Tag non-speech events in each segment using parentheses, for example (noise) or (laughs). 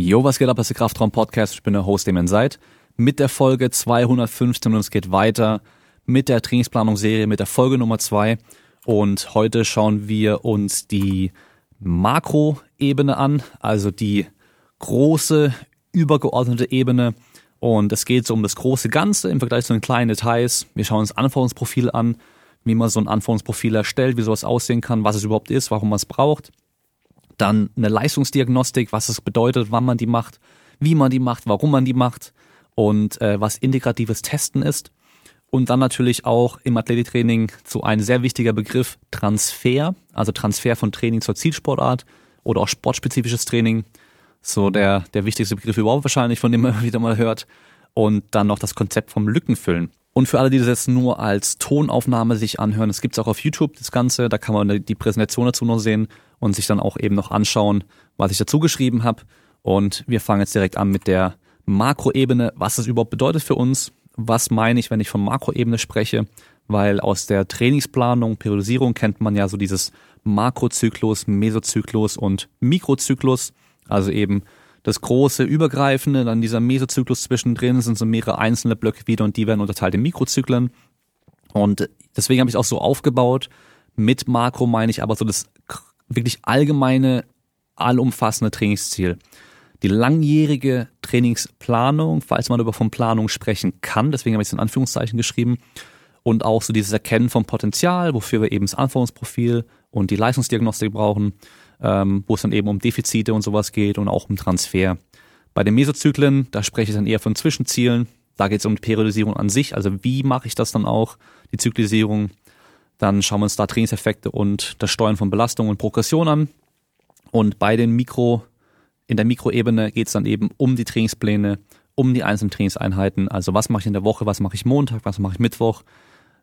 Jo, was geht ab, das ist der Kraftraum Podcast. Ich bin der Host, dem ihr seid. Mit der Folge 215 und es geht weiter mit der Trainingsplanungsserie, mit der Folge Nummer 2. Und heute schauen wir uns die Makroebene an, also die große, übergeordnete Ebene. Und es geht so um das große Ganze im Vergleich zu den kleinen Details. Wir schauen uns Anforderungsprofil an, wie man so ein Anforderungsprofil erstellt, wie sowas aussehen kann, was es überhaupt ist, warum man es braucht. Dann eine Leistungsdiagnostik, was es bedeutet, wann man die macht, wie man die macht, warum man die macht und äh, was integratives Testen ist. Und dann natürlich auch im Athletiktraining so ein sehr wichtiger Begriff Transfer, also Transfer von Training zur Zielsportart oder auch sportspezifisches Training. So der, der wichtigste Begriff überhaupt wahrscheinlich, von dem man (laughs) wieder mal hört. Und dann noch das Konzept vom Lückenfüllen. Und für alle, die das jetzt nur als Tonaufnahme sich anhören, es gibt's auch auf YouTube das Ganze, da kann man die Präsentation dazu noch sehen und sich dann auch eben noch anschauen, was ich dazu geschrieben habe. Und wir fangen jetzt direkt an mit der Makroebene, was das überhaupt bedeutet für uns. Was meine ich, wenn ich von Makroebene spreche? Weil aus der Trainingsplanung, Periodisierung kennt man ja so dieses Makrozyklus, Mesozyklus und Mikrozyklus. Also eben das große Übergreifende, dann dieser Mesozyklus zwischendrin sind so mehrere einzelne Blöcke wieder und die werden unterteilt in Mikrozyklen. Und deswegen habe ich es auch so aufgebaut. Mit Makro meine ich aber so das wirklich allgemeine, allumfassende Trainingsziel. Die langjährige Trainingsplanung, falls man über von Planung sprechen kann, deswegen habe ich es in Anführungszeichen geschrieben, und auch so dieses Erkennen vom Potenzial, wofür wir eben das Anforderungsprofil und die Leistungsdiagnostik brauchen, ähm, wo es dann eben um Defizite und sowas geht und auch um Transfer. Bei den Mesozyklen, da spreche ich dann eher von Zwischenzielen. Da geht es um die Periodisierung an sich, also wie mache ich das dann auch, die Zyklisierung, dann schauen wir uns da Trainingseffekte und das Steuern von Belastung und Progression an. Und bei den Mikro, in der Mikroebene geht es dann eben um die Trainingspläne, um die einzelnen Trainingseinheiten. Also was mache ich in der Woche, was mache ich Montag, was mache ich Mittwoch,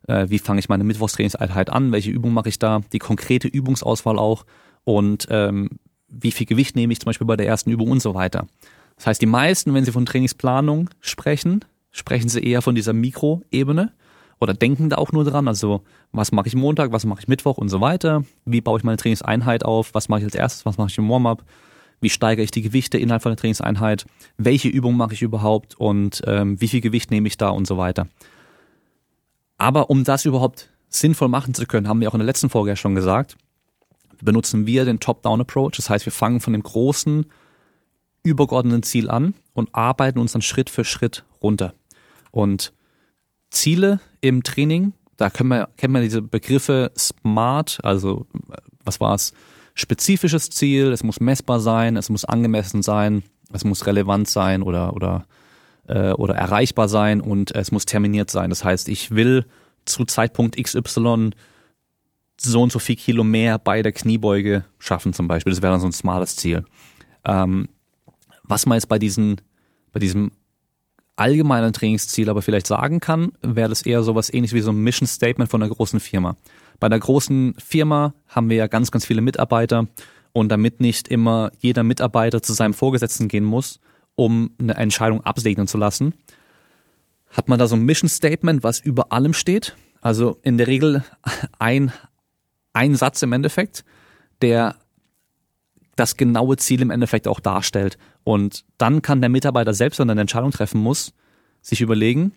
äh, wie fange ich meine Mittwochstrainingseinheit an, welche Übung mache ich da, die konkrete Übungsauswahl auch und ähm, wie viel Gewicht nehme ich zum Beispiel bei der ersten Übung und so weiter. Das heißt, die meisten, wenn sie von Trainingsplanung sprechen, sprechen sie eher von dieser Mikroebene oder denken da auch nur dran. Also was mache ich Montag, was mache ich Mittwoch und so weiter. Wie baue ich meine Trainingseinheit auf? Was mache ich als erstes? Was mache ich im Warm-up? Wie steigere ich die Gewichte innerhalb von der Trainingseinheit? Welche Übung mache ich überhaupt und ähm, wie viel Gewicht nehme ich da und so weiter. Aber um das überhaupt sinnvoll machen zu können, haben wir auch in der letzten Folge ja schon gesagt, benutzen wir den Top-Down-Approach. Das heißt, wir fangen von dem großen, übergeordneten Ziel an und arbeiten uns dann Schritt für Schritt runter. Und Ziele im Training, da können wir, kennt man diese Begriffe SMART, also was war es? Spezifisches Ziel, es muss messbar sein, es muss angemessen sein, es muss relevant sein oder, oder, äh, oder erreichbar sein und es muss terminiert sein. Das heißt, ich will zu Zeitpunkt XY so und so viel Kilo mehr bei der Kniebeuge schaffen zum Beispiel. Das wäre dann so ein smartes Ziel. Ähm, was man jetzt bei diesen, bei diesem allgemeinen Trainingsziel aber vielleicht sagen kann, wäre das eher sowas ähnlich wie so ein Mission Statement von einer großen Firma. Bei einer großen Firma haben wir ja ganz, ganz viele Mitarbeiter und damit nicht immer jeder Mitarbeiter zu seinem Vorgesetzten gehen muss, um eine Entscheidung absegnen zu lassen, hat man da so ein Mission Statement, was über allem steht. Also in der Regel ein, ein Satz im Endeffekt, der das genaue Ziel im Endeffekt auch darstellt. Und dann kann der Mitarbeiter selbst, wenn er eine Entscheidung treffen muss, sich überlegen,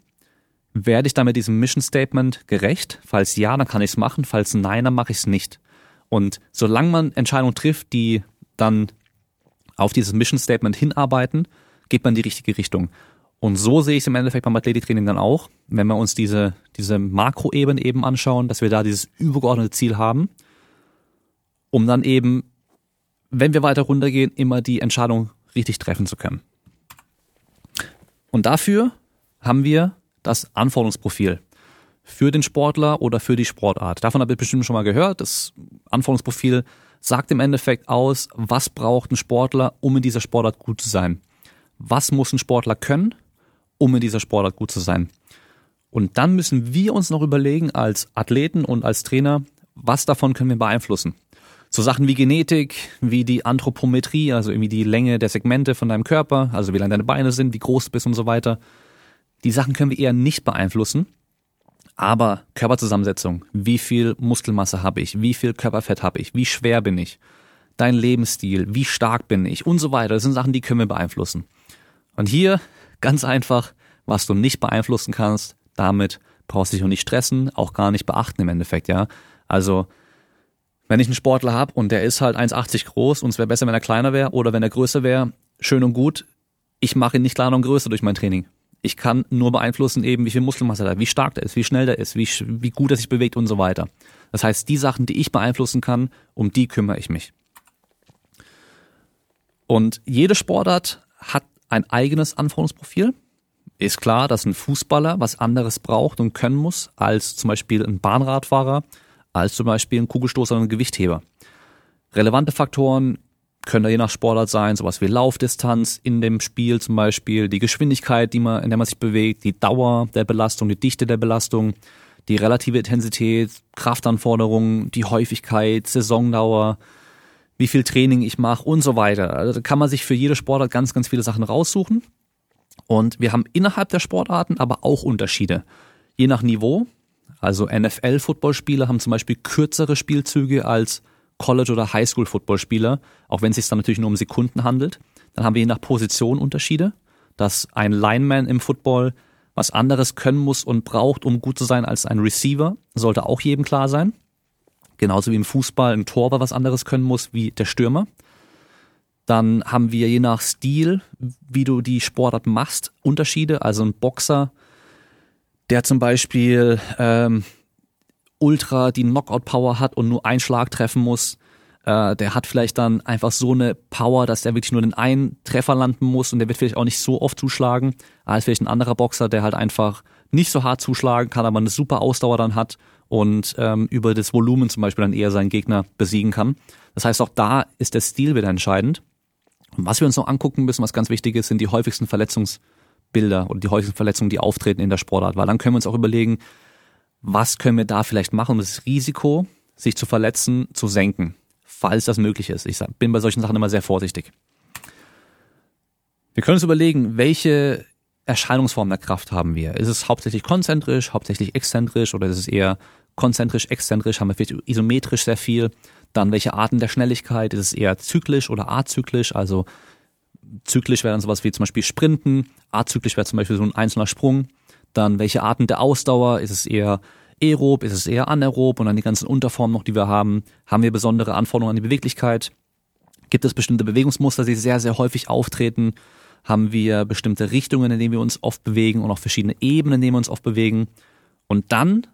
werde ich damit diesem Mission Statement gerecht? Falls ja, dann kann ich es machen. Falls nein, dann mache ich es nicht. Und solange man Entscheidungen trifft, die dann auf dieses Mission Statement hinarbeiten, geht man in die richtige Richtung. Und so sehe ich es im Endeffekt beim Athletiktraining dann auch, wenn wir uns diese, diese Makroebene eben anschauen, dass wir da dieses übergeordnete Ziel haben, um dann eben wenn wir weiter runtergehen, immer die Entscheidung richtig treffen zu können. Und dafür haben wir das Anforderungsprofil für den Sportler oder für die Sportart. Davon habt ihr bestimmt schon mal gehört. Das Anforderungsprofil sagt im Endeffekt aus, was braucht ein Sportler, um in dieser Sportart gut zu sein. Was muss ein Sportler können, um in dieser Sportart gut zu sein. Und dann müssen wir uns noch überlegen als Athleten und als Trainer, was davon können wir beeinflussen so Sachen wie Genetik, wie die Anthropometrie, also irgendwie die Länge der Segmente von deinem Körper, also wie lang deine Beine sind, wie groß du bist und so weiter. Die Sachen können wir eher nicht beeinflussen. Aber Körperzusammensetzung, wie viel Muskelmasse habe ich, wie viel Körperfett habe ich, wie schwer bin ich, dein Lebensstil, wie stark bin ich und so weiter. Das sind Sachen, die können wir beeinflussen. Und hier ganz einfach, was du nicht beeinflussen kannst, damit brauchst du dich auch nicht stressen, auch gar nicht beachten im Endeffekt, ja. Also, wenn ich einen Sportler habe und der ist halt 1,80 groß und es wäre besser, wenn er kleiner wäre oder wenn er größer wäre, schön und gut. Ich mache ihn nicht kleiner und größer durch mein Training. Ich kann nur beeinflussen eben, wie viel Muskelmasse er hat, wie stark der ist, wie schnell der ist, wie, wie gut er sich bewegt und so weiter. Das heißt, die Sachen, die ich beeinflussen kann, um die kümmere ich mich. Und jede Sportart hat ein eigenes Anforderungsprofil. Ist klar, dass ein Fußballer was anderes braucht und können muss als zum Beispiel ein Bahnradfahrer, als zum Beispiel ein Kugelstoßer und ein Gewichtheber. Relevante Faktoren können da je nach Sportart sein, sowas wie Laufdistanz in dem Spiel zum Beispiel, die Geschwindigkeit, die man, in der man sich bewegt, die Dauer der Belastung, die Dichte der Belastung, die relative Intensität, Kraftanforderungen, die Häufigkeit, Saisondauer, wie viel Training ich mache und so weiter. Also da kann man sich für jede Sportart ganz, ganz viele Sachen raussuchen. Und wir haben innerhalb der Sportarten aber auch Unterschiede. Je nach Niveau, also NFL-Footballspieler haben zum Beispiel kürzere Spielzüge als College- oder Highschool-Footballspieler, auch wenn es sich dann natürlich nur um Sekunden handelt. Dann haben wir je nach Position Unterschiede, dass ein Lineman im Football was anderes können muss und braucht, um gut zu sein als ein Receiver, sollte auch jedem klar sein. Genauso wie im Fußball ein Torwart was anderes können muss wie der Stürmer. Dann haben wir je nach Stil, wie du die Sportart machst, Unterschiede. Also ein Boxer, der zum Beispiel ähm, ultra die Knockout-Power hat und nur einen Schlag treffen muss, äh, der hat vielleicht dann einfach so eine Power, dass der wirklich nur den einen Treffer landen muss und der wird vielleicht auch nicht so oft zuschlagen, als vielleicht ein anderer Boxer, der halt einfach nicht so hart zuschlagen kann, aber eine super Ausdauer dann hat und ähm, über das Volumen zum Beispiel dann eher seinen Gegner besiegen kann. Das heißt, auch da ist der Stil wieder entscheidend. Und was wir uns noch angucken müssen, was ganz wichtig ist, sind die häufigsten Verletzungsbilder oder die häufigsten Verletzungen, die auftreten in der Sportart, weil dann können wir uns auch überlegen, was können wir da vielleicht machen, um das Risiko, sich zu verletzen, zu senken, falls das möglich ist. Ich bin bei solchen Sachen immer sehr vorsichtig. Wir können uns überlegen, welche Erscheinungsform der Kraft haben wir? Ist es hauptsächlich konzentrisch, hauptsächlich exzentrisch oder ist es eher konzentrisch, exzentrisch? Haben wir vielleicht isometrisch sehr viel? Dann welche Arten der Schnelligkeit? Ist es eher zyklisch oder azyklisch? Also zyklisch wäre dann sowas wie zum Beispiel Sprinten, azyklisch wäre zum Beispiel so ein einzelner Sprung. Dann welche Arten der Ausdauer? Ist es eher aerob? Ist es eher anaerob? Und dann die ganzen Unterformen noch, die wir haben. Haben wir besondere Anforderungen an die Beweglichkeit? Gibt es bestimmte Bewegungsmuster, die sehr, sehr häufig auftreten? Haben wir bestimmte Richtungen, in denen wir uns oft bewegen und auch verschiedene Ebenen, in denen wir uns oft bewegen? Und dann,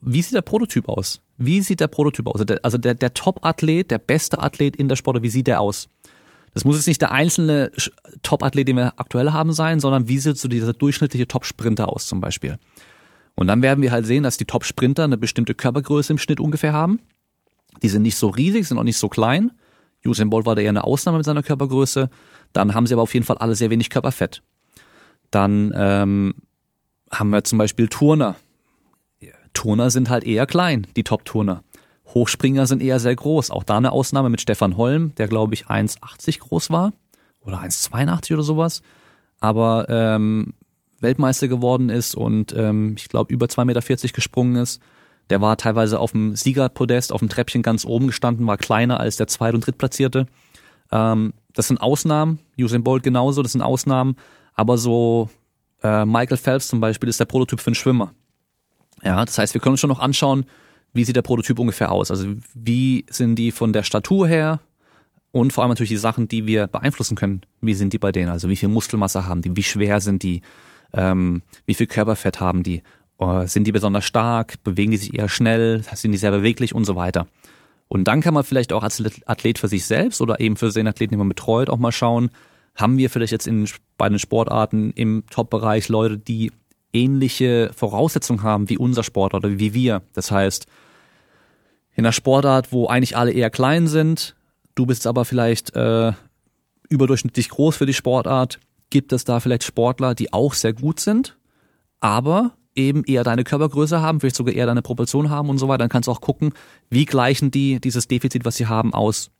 wie sieht der Prototyp aus? Wie sieht der Prototyp aus? Also der, also der, der Top-Athlet, der beste Athlet in der Sport, wie sieht der aus? Das muss jetzt nicht der einzelne Top-Athlet, den wir aktuell haben, sein, sondern wie sieht so dieser durchschnittliche Top-Sprinter aus zum Beispiel? Und dann werden wir halt sehen, dass die Top-Sprinter eine bestimmte Körpergröße im Schnitt ungefähr haben. Die sind nicht so riesig, sind auch nicht so klein. Usain Bolt war da eher eine Ausnahme mit seiner Körpergröße. Dann haben sie aber auf jeden Fall alle sehr wenig Körperfett. Dann ähm, haben wir zum Beispiel Turner. Turner sind halt eher klein, die Top-Turner. Hochspringer sind eher sehr groß. Auch da eine Ausnahme mit Stefan Holm, der glaube ich 1,80 groß war oder 1,82 oder sowas, aber ähm, Weltmeister geworden ist und ähm, ich glaube über 2,40 Meter gesprungen ist. Der war teilweise auf dem Siegerpodest, auf dem Treppchen ganz oben gestanden, war kleiner als der Zweit- und Drittplatzierte. Ähm, das sind Ausnahmen, Usain Bolt genauso, das sind Ausnahmen, aber so äh, Michael Phelps zum Beispiel ist der Prototyp für einen Schwimmer. Ja, das heißt, wir können uns schon noch anschauen, wie sieht der Prototyp ungefähr aus? Also wie sind die von der Statur her und vor allem natürlich die Sachen, die wir beeinflussen können, wie sind die bei denen? Also wie viel Muskelmasse haben die, wie schwer sind die, ähm, wie viel Körperfett haben die, äh, sind die besonders stark, bewegen die sich eher schnell, sind die sehr beweglich und so weiter. Und dann kann man vielleicht auch als Athlet für sich selbst oder eben für den Athleten, den man betreut, auch mal schauen, haben wir vielleicht jetzt in, bei den Sportarten im Top-Bereich Leute, die ähnliche Voraussetzungen haben wie unser Sport oder wie wir. Das heißt, in einer Sportart, wo eigentlich alle eher klein sind, du bist aber vielleicht äh, überdurchschnittlich groß für die Sportart, gibt es da vielleicht Sportler, die auch sehr gut sind, aber eben eher deine Körpergröße haben, vielleicht sogar eher deine Proportion haben und so weiter. Dann kannst du auch gucken, wie gleichen die dieses Defizit, was sie haben, aus.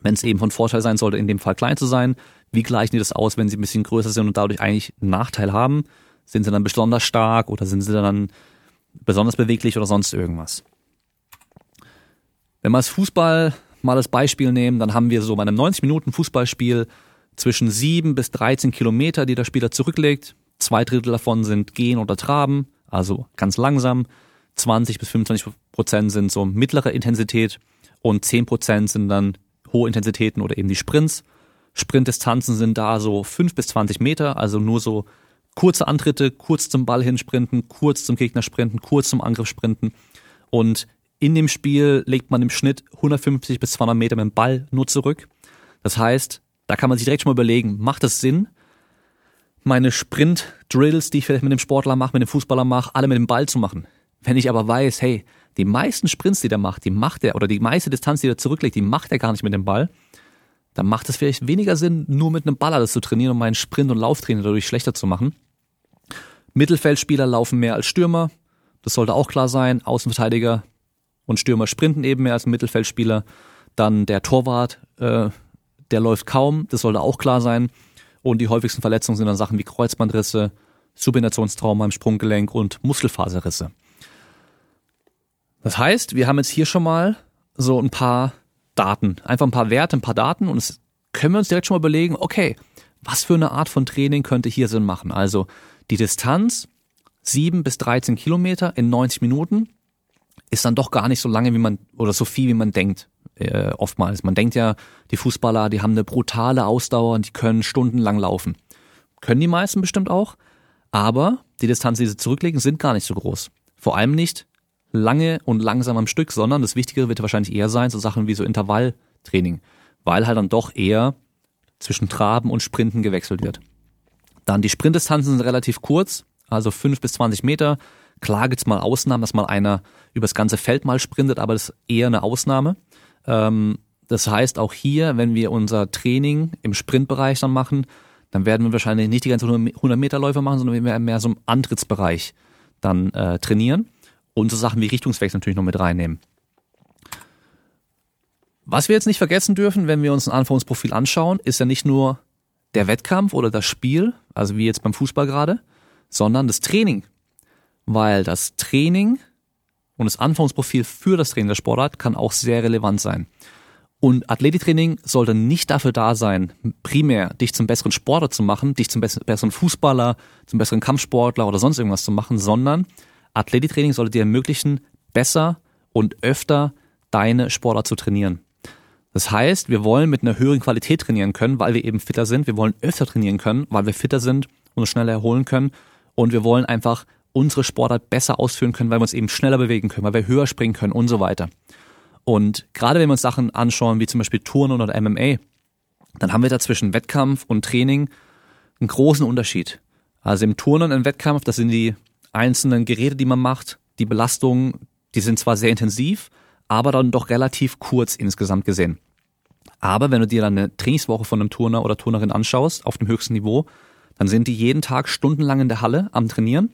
Wenn es eben von Vorteil sein sollte, in dem Fall klein zu sein, wie gleichen die das aus, wenn sie ein bisschen größer sind und dadurch eigentlich einen Nachteil haben? Sind sie dann besonders stark oder sind sie dann besonders beweglich oder sonst irgendwas? Wenn man das Fußball mal als Beispiel nehmen, dann haben wir so bei einem 90 Minuten Fußballspiel zwischen 7 bis 13 Kilometer, die der Spieler zurücklegt. Zwei Drittel davon sind Gehen oder Traben, also ganz langsam. 20 bis 25 Prozent sind so mittlere Intensität und 10 Prozent sind dann hohe Intensitäten oder eben die Sprints. Sprintdistanzen sind da so 5 bis 20 Meter, also nur so kurze Antritte, kurz zum Ball hinsprinten, kurz zum Gegner sprinten, kurz zum Angriff sprinten. Und in dem Spiel legt man im Schnitt 150 bis 200 Meter mit dem Ball nur zurück. Das heißt, da kann man sich direkt schon mal überlegen, macht es Sinn, meine Sprint-Drills, die ich vielleicht mit dem Sportler mache, mit dem Fußballer mache, alle mit dem Ball zu machen. Wenn ich aber weiß, hey, die meisten Sprints, die der macht, die macht er, oder die meiste Distanz, die er zurücklegt, die macht er gar nicht mit dem Ball, dann macht es vielleicht weniger Sinn, nur mit einem Ball alles zu trainieren, um meinen Sprint- und Lauftraining dadurch schlechter zu machen. Mittelfeldspieler laufen mehr als Stürmer, das sollte auch klar sein. Außenverteidiger und Stürmer sprinten eben mehr als Mittelfeldspieler. Dann der Torwart, äh, der läuft kaum, das sollte auch klar sein. Und die häufigsten Verletzungen sind dann Sachen wie Kreuzbandrisse, Subinationstrauma im Sprunggelenk und Muskelfaserrisse. Das heißt, wir haben jetzt hier schon mal so ein paar Daten, einfach ein paar Werte, ein paar Daten und es können wir uns direkt schon mal überlegen, okay, was für eine Art von Training könnte hier Sinn machen? Also die Distanz 7 bis 13 Kilometer in 90 Minuten ist dann doch gar nicht so lange, wie man, oder so viel, wie man denkt, äh, oftmals. Man denkt ja, die Fußballer, die haben eine brutale Ausdauer und die können stundenlang laufen. Können die meisten bestimmt auch, aber die Distanzen, die sie zurücklegen, sind gar nicht so groß. Vor allem nicht lange und langsam am Stück, sondern das Wichtigere wird wahrscheinlich eher sein, so Sachen wie so Intervalltraining, weil halt dann doch eher zwischen Traben und Sprinten gewechselt wird. Dann die Sprintdistanzen sind relativ kurz, also fünf bis zwanzig Meter. Klar gibt's mal Ausnahmen, dass mal einer übers ganze Feld mal sprintet, aber das ist eher eine Ausnahme. Ähm, das heißt, auch hier, wenn wir unser Training im Sprintbereich dann machen, dann werden wir wahrscheinlich nicht die ganzen 100 Meter Läufe machen, sondern wir werden mehr so im Antrittsbereich dann äh, trainieren und so Sachen wie Richtungswechsel natürlich noch mit reinnehmen. Was wir jetzt nicht vergessen dürfen, wenn wir uns ein Anforderungsprofil anschauen, ist ja nicht nur der Wettkampf oder das Spiel, also wie jetzt beim Fußball gerade, sondern das Training. Weil das Training und das Anforderungsprofil für das Training der Sportart kann auch sehr relevant sein. Und Athletiktraining sollte nicht dafür da sein, primär dich zum besseren Sportler zu machen, dich zum besseren Fußballer, zum besseren Kampfsportler oder sonst irgendwas zu machen, sondern Athletiktraining sollte dir ermöglichen, besser und öfter deine Sportler zu trainieren. Das heißt, wir wollen mit einer höheren Qualität trainieren können, weil wir eben fitter sind. Wir wollen öfter trainieren können, weil wir fitter sind und uns schneller erholen können. Und wir wollen einfach unsere Sportart besser ausführen können, weil wir uns eben schneller bewegen können, weil wir höher springen können und so weiter. Und gerade wenn wir uns Sachen anschauen, wie zum Beispiel Turnen oder MMA, dann haben wir da zwischen Wettkampf und Training einen großen Unterschied. Also im Turnen im Wettkampf, das sind die einzelnen Geräte, die man macht, die Belastungen, die sind zwar sehr intensiv, aber dann doch relativ kurz insgesamt gesehen. Aber wenn du dir dann eine Trainingswoche von einem Turner oder Turnerin anschaust, auf dem höchsten Niveau, dann sind die jeden Tag stundenlang in der Halle am Trainieren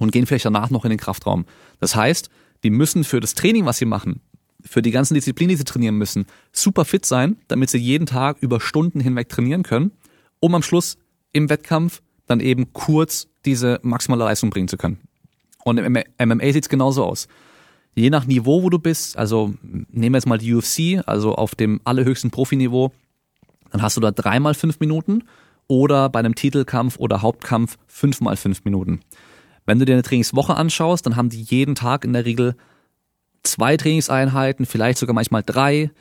und gehen vielleicht danach noch in den Kraftraum. Das heißt, die müssen für das Training, was sie machen, für die ganzen Disziplinen, die sie trainieren müssen, super fit sein, damit sie jeden Tag über Stunden hinweg trainieren können, um am Schluss im Wettkampf dann eben kurz diese maximale Leistung bringen zu können. Und im MMA sieht's genauso aus. Je nach Niveau, wo du bist, also nehmen wir jetzt mal die UFC, also auf dem allerhöchsten Profiniveau, dann hast du da dreimal fünf Minuten oder bei einem Titelkampf oder Hauptkampf fünfmal fünf Minuten. Wenn du dir eine Trainingswoche anschaust, dann haben die jeden Tag in der Regel zwei Trainingseinheiten, vielleicht sogar manchmal drei,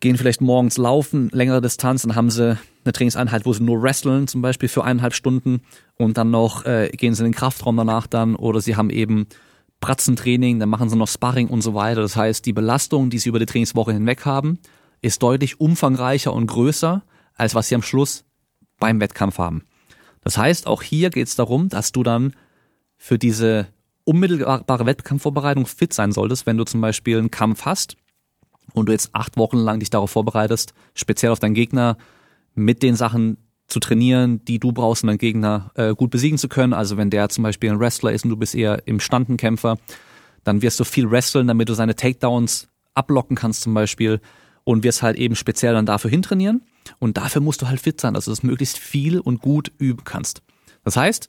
gehen vielleicht morgens laufen, längere Distanz, dann haben sie eine Trainingseinheit, wo sie nur wresteln, zum Beispiel für eineinhalb Stunden und dann noch äh, gehen sie in den Kraftraum danach dann oder sie haben eben Pratzentraining, dann machen sie noch Sparring und so weiter. Das heißt, die Belastung, die sie über die Trainingswoche hinweg haben, ist deutlich umfangreicher und größer, als was sie am Schluss beim Wettkampf haben. Das heißt, auch hier geht es darum, dass du dann für diese unmittelbare Wettkampfvorbereitung fit sein solltest, wenn du zum Beispiel einen Kampf hast und du jetzt acht Wochen lang dich darauf vorbereitest, speziell auf deinen Gegner mit den Sachen zu trainieren, die du brauchst, um deinen Gegner äh, gut besiegen zu können. Also wenn der zum Beispiel ein Wrestler ist und du bist eher im Standenkämpfer, dann wirst du viel wresteln, damit du seine Takedowns ablocken kannst zum Beispiel und wirst halt eben speziell dann dafür hintrainieren. Und dafür musst du halt fit sein, dass du das möglichst viel und gut üben kannst. Das heißt,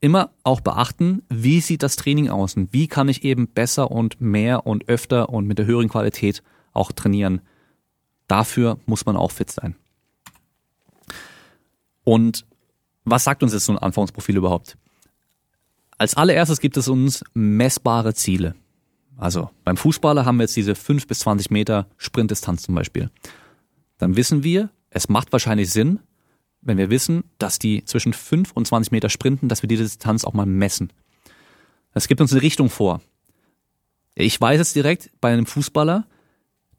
immer auch beachten, wie sieht das Training aus und wie kann ich eben besser und mehr und öfter und mit der höheren Qualität auch trainieren. Dafür muss man auch fit sein. Und was sagt uns jetzt so ein Anforderungsprofil überhaupt? Als allererstes gibt es uns messbare Ziele. Also beim Fußballer haben wir jetzt diese 5 bis 20 Meter Sprintdistanz zum Beispiel. Dann wissen wir, es macht wahrscheinlich Sinn, wenn wir wissen, dass die zwischen 5 und 20 Meter sprinten, dass wir diese Distanz auch mal messen. Das gibt uns eine Richtung vor. Ich weiß jetzt direkt bei einem Fußballer,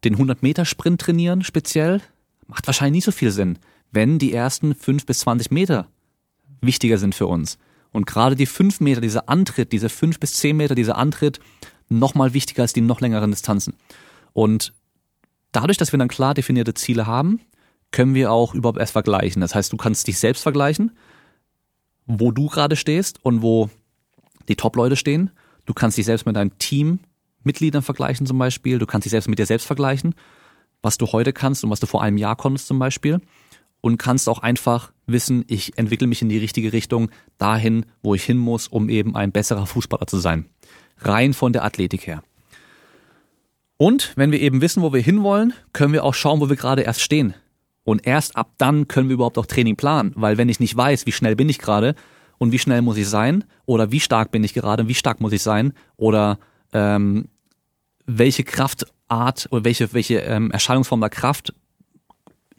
den 100 Meter Sprint trainieren speziell, macht wahrscheinlich nicht so viel Sinn, wenn die ersten 5 bis 20 Meter wichtiger sind für uns. Und gerade die 5 Meter, dieser Antritt, diese 5 bis 10 Meter, dieser Antritt, noch mal wichtiger als die noch längeren Distanzen. Und dadurch, dass wir dann klar definierte Ziele haben, können wir auch überhaupt erst vergleichen. Das heißt, du kannst dich selbst vergleichen, wo du gerade stehst und wo die Top-Leute stehen. Du kannst dich selbst mit deinem Teammitgliedern vergleichen zum Beispiel. Du kannst dich selbst mit dir selbst vergleichen, was du heute kannst und was du vor einem Jahr konntest zum Beispiel. Und kannst auch einfach wissen, ich entwickle mich in die richtige Richtung, dahin, wo ich hin muss, um eben ein besserer Fußballer zu sein rein von der Athletik her. Und wenn wir eben wissen, wo wir hinwollen, können wir auch schauen, wo wir gerade erst stehen. Und erst ab dann können wir überhaupt auch Training planen, weil wenn ich nicht weiß, wie schnell bin ich gerade und wie schnell muss ich sein oder wie stark bin ich gerade, wie stark muss ich sein oder ähm, welche Kraftart oder welche welche ähm, Erscheinungsform der Kraft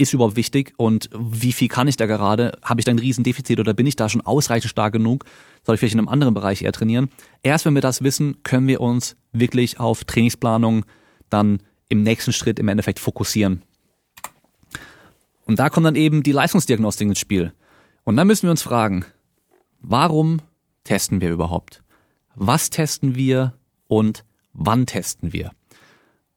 ist überhaupt wichtig und wie viel kann ich da gerade? Habe ich da ein Riesendefizit oder bin ich da schon ausreichend stark genug? Soll ich vielleicht in einem anderen Bereich eher trainieren? Erst wenn wir das wissen, können wir uns wirklich auf Trainingsplanung dann im nächsten Schritt im Endeffekt fokussieren. Und da kommt dann eben die Leistungsdiagnostik ins Spiel. Und dann müssen wir uns fragen, warum testen wir überhaupt? Was testen wir und wann testen wir?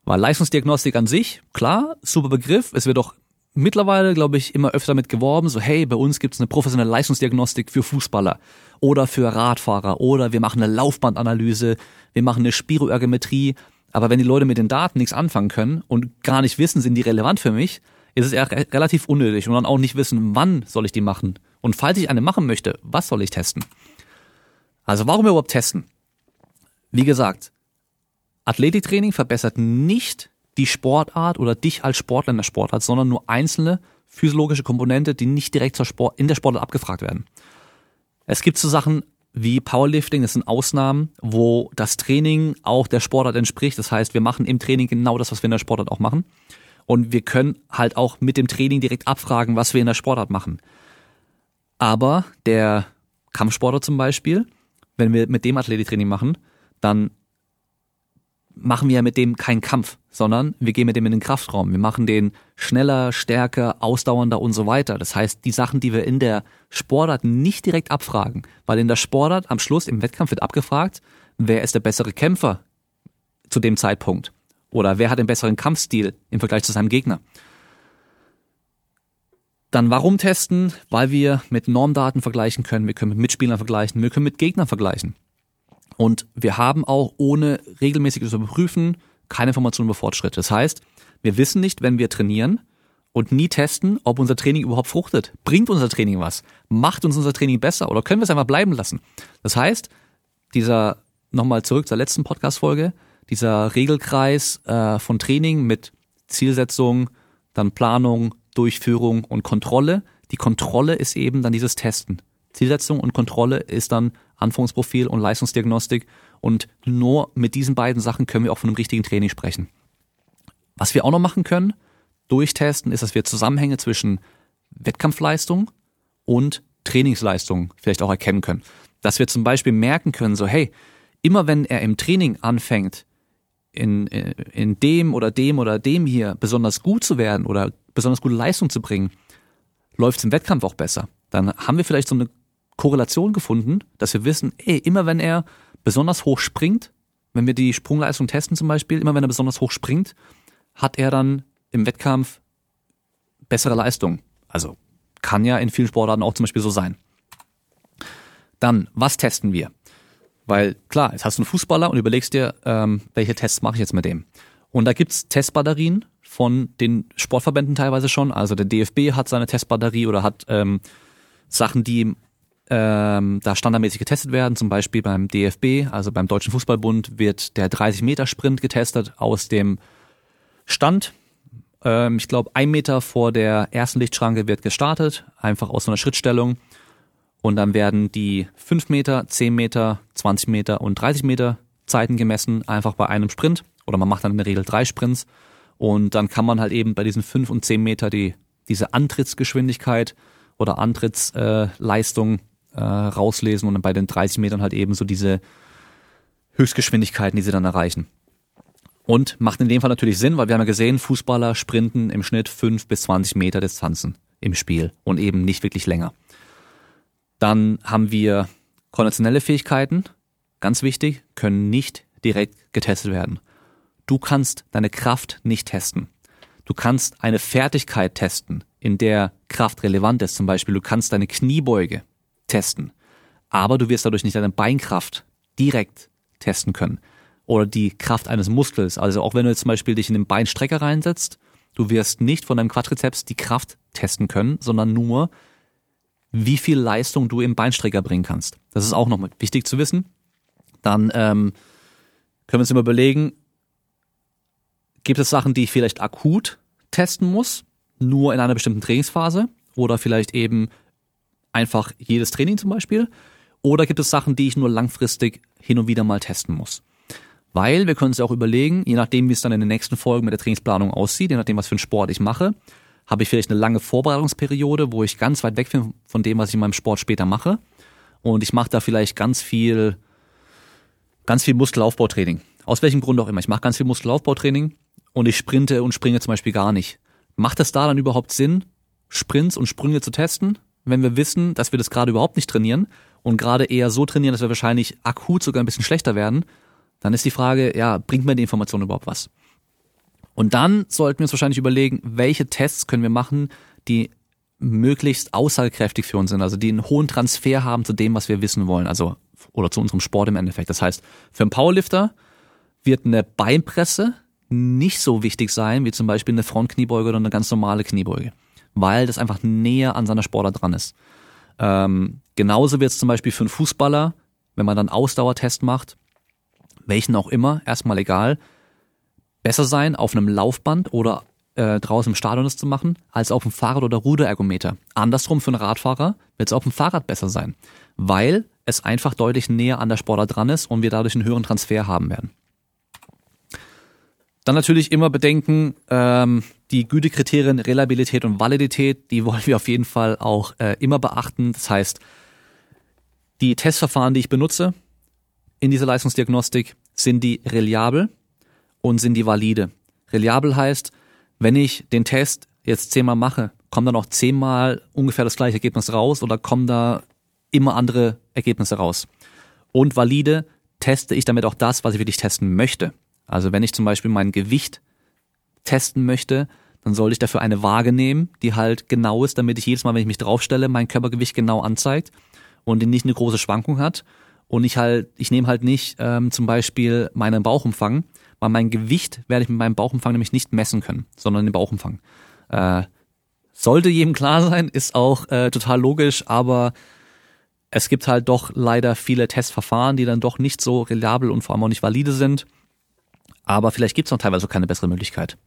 Weil Leistungsdiagnostik an sich, klar, super Begriff, es wird auch mittlerweile, glaube ich, immer öfter mit geworben, so hey, bei uns gibt es eine professionelle Leistungsdiagnostik für Fußballer oder für Radfahrer oder wir machen eine Laufbandanalyse, wir machen eine Spiroergometrie. Aber wenn die Leute mit den Daten nichts anfangen können und gar nicht wissen, sind die relevant für mich, ist es eher relativ unnötig und dann auch nicht wissen, wann soll ich die machen. Und falls ich eine machen möchte, was soll ich testen? Also warum überhaupt testen? Wie gesagt, Athletiktraining verbessert nicht die Sportart oder dich als Sportler in der Sportart, sondern nur einzelne physiologische Komponente, die nicht direkt zur Sport, in der Sportart abgefragt werden. Es gibt so Sachen wie Powerlifting, das sind Ausnahmen, wo das Training auch der Sportart entspricht. Das heißt, wir machen im Training genau das, was wir in der Sportart auch machen. Und wir können halt auch mit dem Training direkt abfragen, was wir in der Sportart machen. Aber der Kampfsportler zum Beispiel, wenn wir mit dem Athletiktraining machen, dann machen wir ja mit dem keinen Kampf, sondern wir gehen mit dem in den Kraftraum. Wir machen den schneller, stärker, ausdauernder und so weiter. Das heißt, die Sachen, die wir in der Sportart nicht direkt abfragen, weil in der Sportart am Schluss im Wettkampf wird abgefragt, wer ist der bessere Kämpfer zu dem Zeitpunkt oder wer hat den besseren Kampfstil im Vergleich zu seinem Gegner. Dann warum testen? Weil wir mit Normdaten vergleichen können, wir können mit Mitspielern vergleichen, wir können mit Gegnern vergleichen. Und wir haben auch ohne regelmäßiges Überprüfen keine Informationen über Fortschritte. Das heißt, wir wissen nicht, wenn wir trainieren und nie testen, ob unser Training überhaupt fruchtet. Bringt unser Training was? Macht uns unser Training besser oder können wir es einfach bleiben lassen? Das heißt, dieser, nochmal zurück zur letzten Podcast-Folge, dieser Regelkreis äh, von Training mit Zielsetzung, dann Planung, Durchführung und Kontrolle. Die Kontrolle ist eben dann dieses Testen. Zielsetzung und Kontrolle ist dann Anforderungsprofil und Leistungsdiagnostik. Und nur mit diesen beiden Sachen können wir auch von einem richtigen Training sprechen. Was wir auch noch machen können, durchtesten, ist, dass wir Zusammenhänge zwischen Wettkampfleistung und Trainingsleistung vielleicht auch erkennen können. Dass wir zum Beispiel merken können, so hey, immer wenn er im Training anfängt, in, in dem oder dem oder dem hier besonders gut zu werden oder besonders gute Leistung zu bringen, läuft es im Wettkampf auch besser. Dann haben wir vielleicht so eine Korrelation gefunden, dass wir wissen, ey, immer wenn er besonders hoch springt, wenn wir die Sprungleistung testen zum Beispiel, immer wenn er besonders hoch springt, hat er dann im Wettkampf bessere Leistung. Also kann ja in vielen Sportarten auch zum Beispiel so sein. Dann, was testen wir? Weil klar, jetzt hast du einen Fußballer und überlegst dir, ähm, welche Tests mache ich jetzt mit dem? Und da gibt's Testbatterien von den Sportverbänden teilweise schon. Also der DFB hat seine Testbatterie oder hat ähm, Sachen, die ähm, da standardmäßig getestet werden. Zum Beispiel beim DFB, also beim Deutschen Fußballbund, wird der 30-Meter-Sprint getestet aus dem Stand, ähm, ich glaube, ein Meter vor der ersten Lichtschranke wird gestartet, einfach aus so einer Schrittstellung. Und dann werden die 5 Meter, 10 Meter, 20 Meter und 30 Meter Zeiten gemessen, einfach bei einem Sprint. Oder man macht dann in der Regel drei Sprints. Und dann kann man halt eben bei diesen 5 und 10 Meter die, diese Antrittsgeschwindigkeit oder Antrittsleistung äh, äh, rauslesen und dann bei den 30 Metern halt eben so diese Höchstgeschwindigkeiten, die sie dann erreichen. Und macht in dem Fall natürlich Sinn, weil wir haben ja gesehen, Fußballer sprinten im Schnitt 5 bis 20 Meter Distanzen im Spiel und eben nicht wirklich länger. Dann haben wir konditionelle Fähigkeiten, ganz wichtig, können nicht direkt getestet werden. Du kannst deine Kraft nicht testen. Du kannst eine Fertigkeit testen, in der Kraft relevant ist. Zum Beispiel, du kannst deine Kniebeuge testen, aber du wirst dadurch nicht deine Beinkraft direkt testen können oder die Kraft eines Muskels. Also auch wenn du jetzt zum Beispiel dich in den Beinstrecker reinsetzt, du wirst nicht von deinem Quadrizeps die Kraft testen können, sondern nur wie viel Leistung du im Beinstrecker bringen kannst. Das ist auch nochmal wichtig zu wissen. Dann ähm, können wir uns immer überlegen, gibt es Sachen, die ich vielleicht akut testen muss, nur in einer bestimmten Trainingsphase oder vielleicht eben einfach jedes Training zum Beispiel? Oder gibt es Sachen, die ich nur langfristig hin und wieder mal testen muss? Weil wir können uns auch überlegen, je nachdem, wie es dann in den nächsten Folgen mit der Trainingsplanung aussieht, je nachdem, was für einen Sport ich mache, habe ich vielleicht eine lange Vorbereitungsperiode, wo ich ganz weit weg bin von dem, was ich in meinem Sport später mache. Und ich mache da vielleicht ganz viel, ganz viel Muskelaufbautraining. Aus welchem Grund auch immer. Ich mache ganz viel Muskelaufbautraining und ich sprinte und springe zum Beispiel gar nicht. Macht es da dann überhaupt Sinn, Sprints und Sprünge zu testen, wenn wir wissen, dass wir das gerade überhaupt nicht trainieren und gerade eher so trainieren, dass wir wahrscheinlich akut sogar ein bisschen schlechter werden? Dann ist die Frage, ja, bringt mir die Information überhaupt was? Und dann sollten wir uns wahrscheinlich überlegen, welche Tests können wir machen, die möglichst aussagekräftig für uns sind, also die einen hohen Transfer haben zu dem, was wir wissen wollen, also oder zu unserem Sport im Endeffekt. Das heißt, für einen Powerlifter wird eine Beinpresse nicht so wichtig sein wie zum Beispiel eine Frontkniebeuge oder eine ganz normale Kniebeuge, weil das einfach näher an seiner Sportart dran ist. Ähm, genauso wird es zum Beispiel für einen Fußballer, wenn man dann Ausdauertest macht, welchen auch immer, erstmal egal, besser sein, auf einem Laufband oder äh, draußen im Stadion das zu machen, als auf dem Fahrrad oder Ruderergometer. Andersrum für einen Radfahrer wird es auf dem Fahrrad besser sein, weil es einfach deutlich näher an der Sportart dran ist und wir dadurch einen höheren Transfer haben werden. Dann natürlich immer bedenken, ähm, die Gütekriterien Reliabilität und Validität, die wollen wir auf jeden Fall auch äh, immer beachten. Das heißt, die Testverfahren, die ich benutze in dieser Leistungsdiagnostik, sind die reliabel, und sind die valide. Reliabel heißt, wenn ich den Test jetzt zehnmal mache, kommt dann auch zehnmal ungefähr das gleiche Ergebnis raus oder kommen da immer andere Ergebnisse raus. Und valide teste ich damit auch das, was ich wirklich testen möchte. Also wenn ich zum Beispiel mein Gewicht testen möchte, dann soll ich dafür eine Waage nehmen, die halt genau ist, damit ich jedes Mal, wenn ich mich draufstelle, mein Körpergewicht genau anzeigt und die nicht eine große Schwankung hat. Und ich halt, ich nehme halt nicht ähm, zum Beispiel meinen Bauchumfang, weil mein Gewicht werde ich mit meinem Bauchumfang nämlich nicht messen können, sondern den Bauchumfang. Äh, sollte jedem klar sein, ist auch äh, total logisch, aber es gibt halt doch leider viele Testverfahren, die dann doch nicht so reliabel und vor allem auch nicht valide sind. Aber vielleicht gibt es noch teilweise keine bessere Möglichkeit.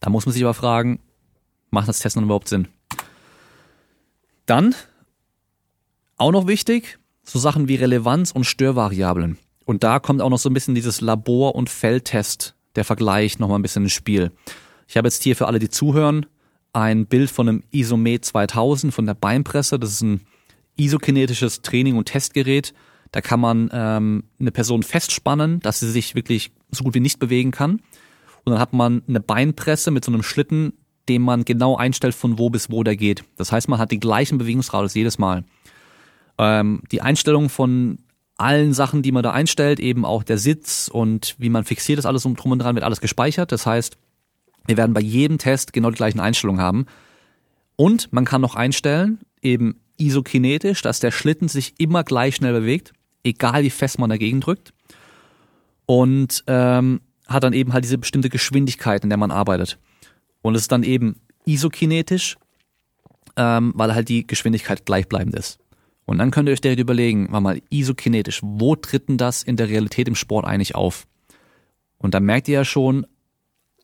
Da muss man sich aber fragen, macht das Testen überhaupt Sinn? Dann auch noch wichtig, so Sachen wie Relevanz und Störvariablen. Und da kommt auch noch so ein bisschen dieses Labor- und Feldtest, der Vergleich nochmal ein bisschen ins Spiel. Ich habe jetzt hier für alle, die zuhören, ein Bild von einem Isomet 2000 von der Beinpresse. Das ist ein isokinetisches Training- und Testgerät. Da kann man ähm, eine Person festspannen, dass sie sich wirklich so gut wie nicht bewegen kann. Und dann hat man eine Beinpresse mit so einem Schlitten, den man genau einstellt, von wo bis wo der geht. Das heißt, man hat die gleichen Bewegungsradius jedes Mal. Ähm, die Einstellung von allen Sachen, die man da einstellt, eben auch der Sitz und wie man fixiert ist, alles um drum und dran, wird alles gespeichert. Das heißt, wir werden bei jedem Test genau die gleichen Einstellungen haben. Und man kann noch einstellen, eben isokinetisch, dass der Schlitten sich immer gleich schnell bewegt, egal wie fest man dagegen drückt. Und ähm, hat dann eben halt diese bestimmte Geschwindigkeit, in der man arbeitet. Und es ist dann eben isokinetisch, ähm, weil halt die Geschwindigkeit gleichbleibend ist. Und dann könnt ihr euch direkt überlegen, war mal isokinetisch, wo tritt denn das in der Realität im Sport eigentlich auf? Und da merkt ihr ja schon,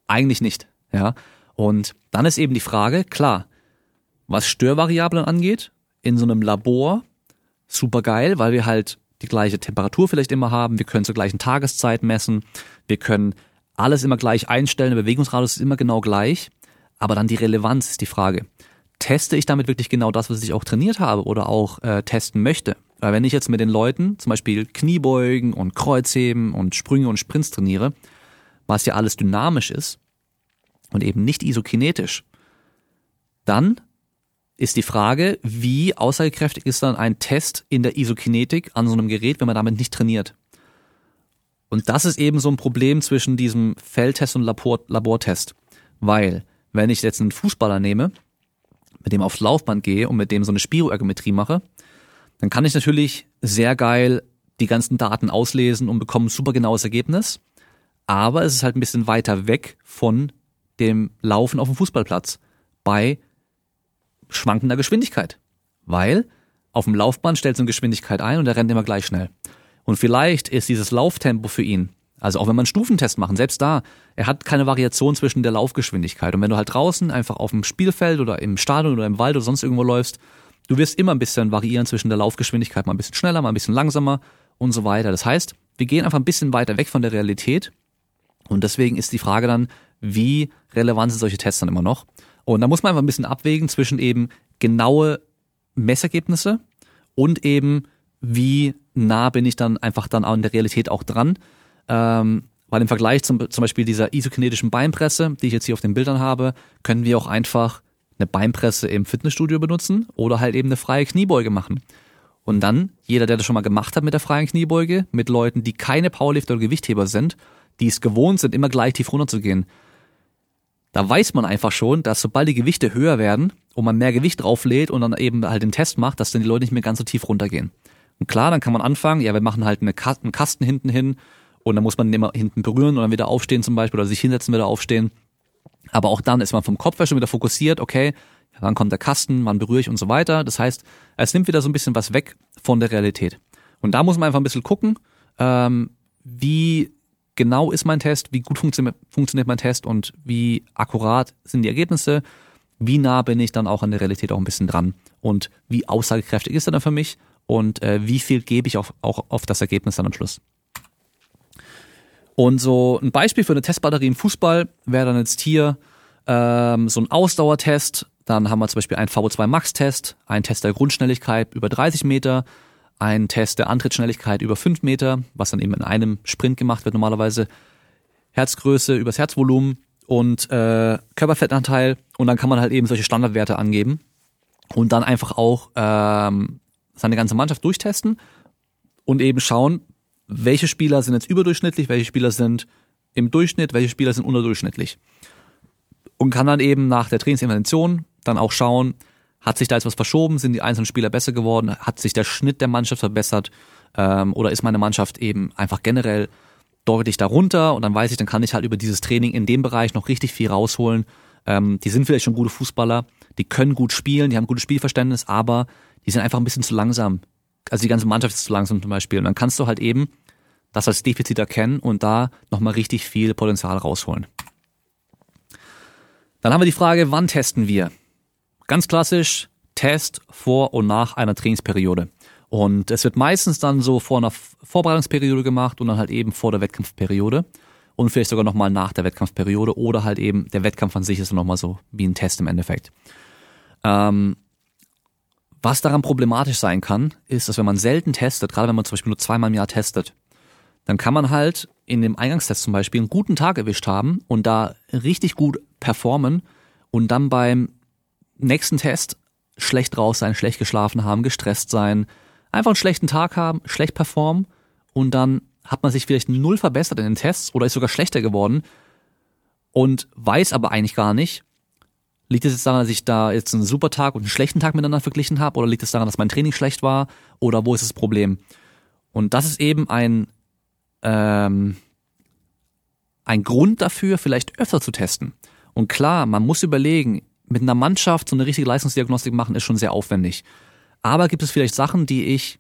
eigentlich nicht. Ja, und dann ist eben die Frage, klar, was Störvariablen angeht, in so einem Labor, super geil, weil wir halt die gleiche Temperatur vielleicht immer haben, wir können zur gleichen Tageszeit messen, wir können alles immer gleich einstellen, der Bewegungsradius ist immer genau gleich, aber dann die Relevanz ist die Frage. Teste ich damit wirklich genau das, was ich auch trainiert habe oder auch äh, testen möchte? Weil wenn ich jetzt mit den Leuten zum Beispiel Kniebeugen und Kreuzheben und Sprünge und Sprints trainiere, was ja alles dynamisch ist und eben nicht isokinetisch, dann ist die Frage, wie aussagekräftig ist dann ein Test in der Isokinetik an so einem Gerät, wenn man damit nicht trainiert. Und das ist eben so ein Problem zwischen diesem Feldtest und Labor Labortest. Weil, wenn ich jetzt einen Fußballer nehme, mit dem aufs Laufband gehe und mit dem so eine Spiroergometrie mache, dann kann ich natürlich sehr geil die ganzen Daten auslesen und bekomme ein super genaues Ergebnis. Aber es ist halt ein bisschen weiter weg von dem Laufen auf dem Fußballplatz bei schwankender Geschwindigkeit. Weil auf dem Laufband stellt so eine Geschwindigkeit ein und er rennt immer gleich schnell. Und vielleicht ist dieses Lauftempo für ihn, also auch wenn man Stufentest machen, selbst da, er hat keine Variation zwischen der Laufgeschwindigkeit. Und wenn du halt draußen einfach auf dem Spielfeld oder im Stadion oder im Wald oder sonst irgendwo läufst, du wirst immer ein bisschen variieren zwischen der Laufgeschwindigkeit, mal ein bisschen schneller, mal ein bisschen langsamer und so weiter. Das heißt, wir gehen einfach ein bisschen weiter weg von der Realität. Und deswegen ist die Frage dann, wie relevant sind solche Tests dann immer noch? Und da muss man einfach ein bisschen abwägen zwischen eben genaue Messergebnisse und eben wie nah bin ich dann einfach dann an der Realität auch dran. Ähm, weil im Vergleich zum, zum Beispiel dieser isokinetischen Beinpresse, die ich jetzt hier auf den Bildern habe, können wir auch einfach eine Beinpresse im Fitnessstudio benutzen oder halt eben eine freie Kniebeuge machen. Und dann, jeder, der das schon mal gemacht hat mit der freien Kniebeuge, mit Leuten, die keine Powerlifter oder Gewichtheber sind, die es gewohnt sind, immer gleich tief runterzugehen, da weiß man einfach schon, dass sobald die Gewichte höher werden und man mehr Gewicht drauflädt und dann eben halt den Test macht, dass dann die Leute nicht mehr ganz so tief runtergehen. Und klar, dann kann man anfangen, ja, wir machen halt eine Kasten, einen Kasten hinten hin und dann muss man immer hinten berühren und dann wieder aufstehen zum Beispiel oder sich hinsetzen, wieder aufstehen. Aber auch dann ist man vom Kopf her schon wieder fokussiert, okay, wann kommt der Kasten, wann berühre ich und so weiter. Das heißt, es nimmt wieder so ein bisschen was weg von der Realität. Und da muss man einfach ein bisschen gucken, ähm, wie genau ist mein Test, wie gut funktio funktioniert mein Test und wie akkurat sind die Ergebnisse, wie nah bin ich dann auch an der Realität auch ein bisschen dran und wie aussagekräftig ist er dann für mich und äh, wie viel gebe ich auch, auch auf das Ergebnis dann am Schluss. Und so ein Beispiel für eine Testbatterie im Fußball wäre dann jetzt hier ähm, so ein Ausdauertest. Dann haben wir zum Beispiel einen VO2 Max-Test, einen Test der Grundschnelligkeit über 30 Meter, ein Test der Antrittsschnelligkeit über fünf Meter, was dann eben in einem Sprint gemacht wird normalerweise, Herzgröße übers Herzvolumen und äh, Körperfettanteil und dann kann man halt eben solche Standardwerte angeben und dann einfach auch ähm, seine ganze Mannschaft durchtesten und eben schauen, welche Spieler sind jetzt überdurchschnittlich, welche Spieler sind im Durchschnitt, welche Spieler sind unterdurchschnittlich. Und kann dann eben nach der Trainingsintervention dann auch schauen, hat sich da jetzt was verschoben? Sind die einzelnen Spieler besser geworden? Hat sich der Schnitt der Mannschaft verbessert? Ähm, oder ist meine Mannschaft eben einfach generell deutlich darunter? Und dann weiß ich, dann kann ich halt über dieses Training in dem Bereich noch richtig viel rausholen. Ähm, die sind vielleicht schon gute Fußballer, die können gut spielen, die haben gutes Spielverständnis, aber die sind einfach ein bisschen zu langsam. Also die ganze Mannschaft ist zu langsam zum Beispiel. Und dann kannst du halt eben das als Defizit erkennen und da nochmal richtig viel Potenzial rausholen. Dann haben wir die Frage, wann testen wir? Ganz klassisch Test vor und nach einer Trainingsperiode. Und es wird meistens dann so vor einer Vorbereitungsperiode gemacht und dann halt eben vor der Wettkampfperiode und vielleicht sogar nochmal nach der Wettkampfperiode oder halt eben der Wettkampf an sich ist nochmal so wie ein Test im Endeffekt. Ähm, was daran problematisch sein kann, ist, dass wenn man selten testet, gerade wenn man zum Beispiel nur zweimal im Jahr testet, dann kann man halt in dem Eingangstest zum Beispiel einen guten Tag erwischt haben und da richtig gut performen und dann beim nächsten Test schlecht raus sein, schlecht geschlafen haben, gestresst sein, einfach einen schlechten Tag haben, schlecht performen und dann hat man sich vielleicht null verbessert in den Tests oder ist sogar schlechter geworden und weiß aber eigentlich gar nicht, liegt es jetzt daran, dass ich da jetzt einen super Tag und einen schlechten Tag miteinander verglichen habe oder liegt es daran, dass mein Training schlecht war oder wo ist das Problem? Und das ist eben ein ähm, ein Grund dafür, vielleicht öfter zu testen. Und klar, man muss überlegen, mit einer Mannschaft so eine richtige Leistungsdiagnostik machen, ist schon sehr aufwendig. Aber gibt es vielleicht Sachen, die ich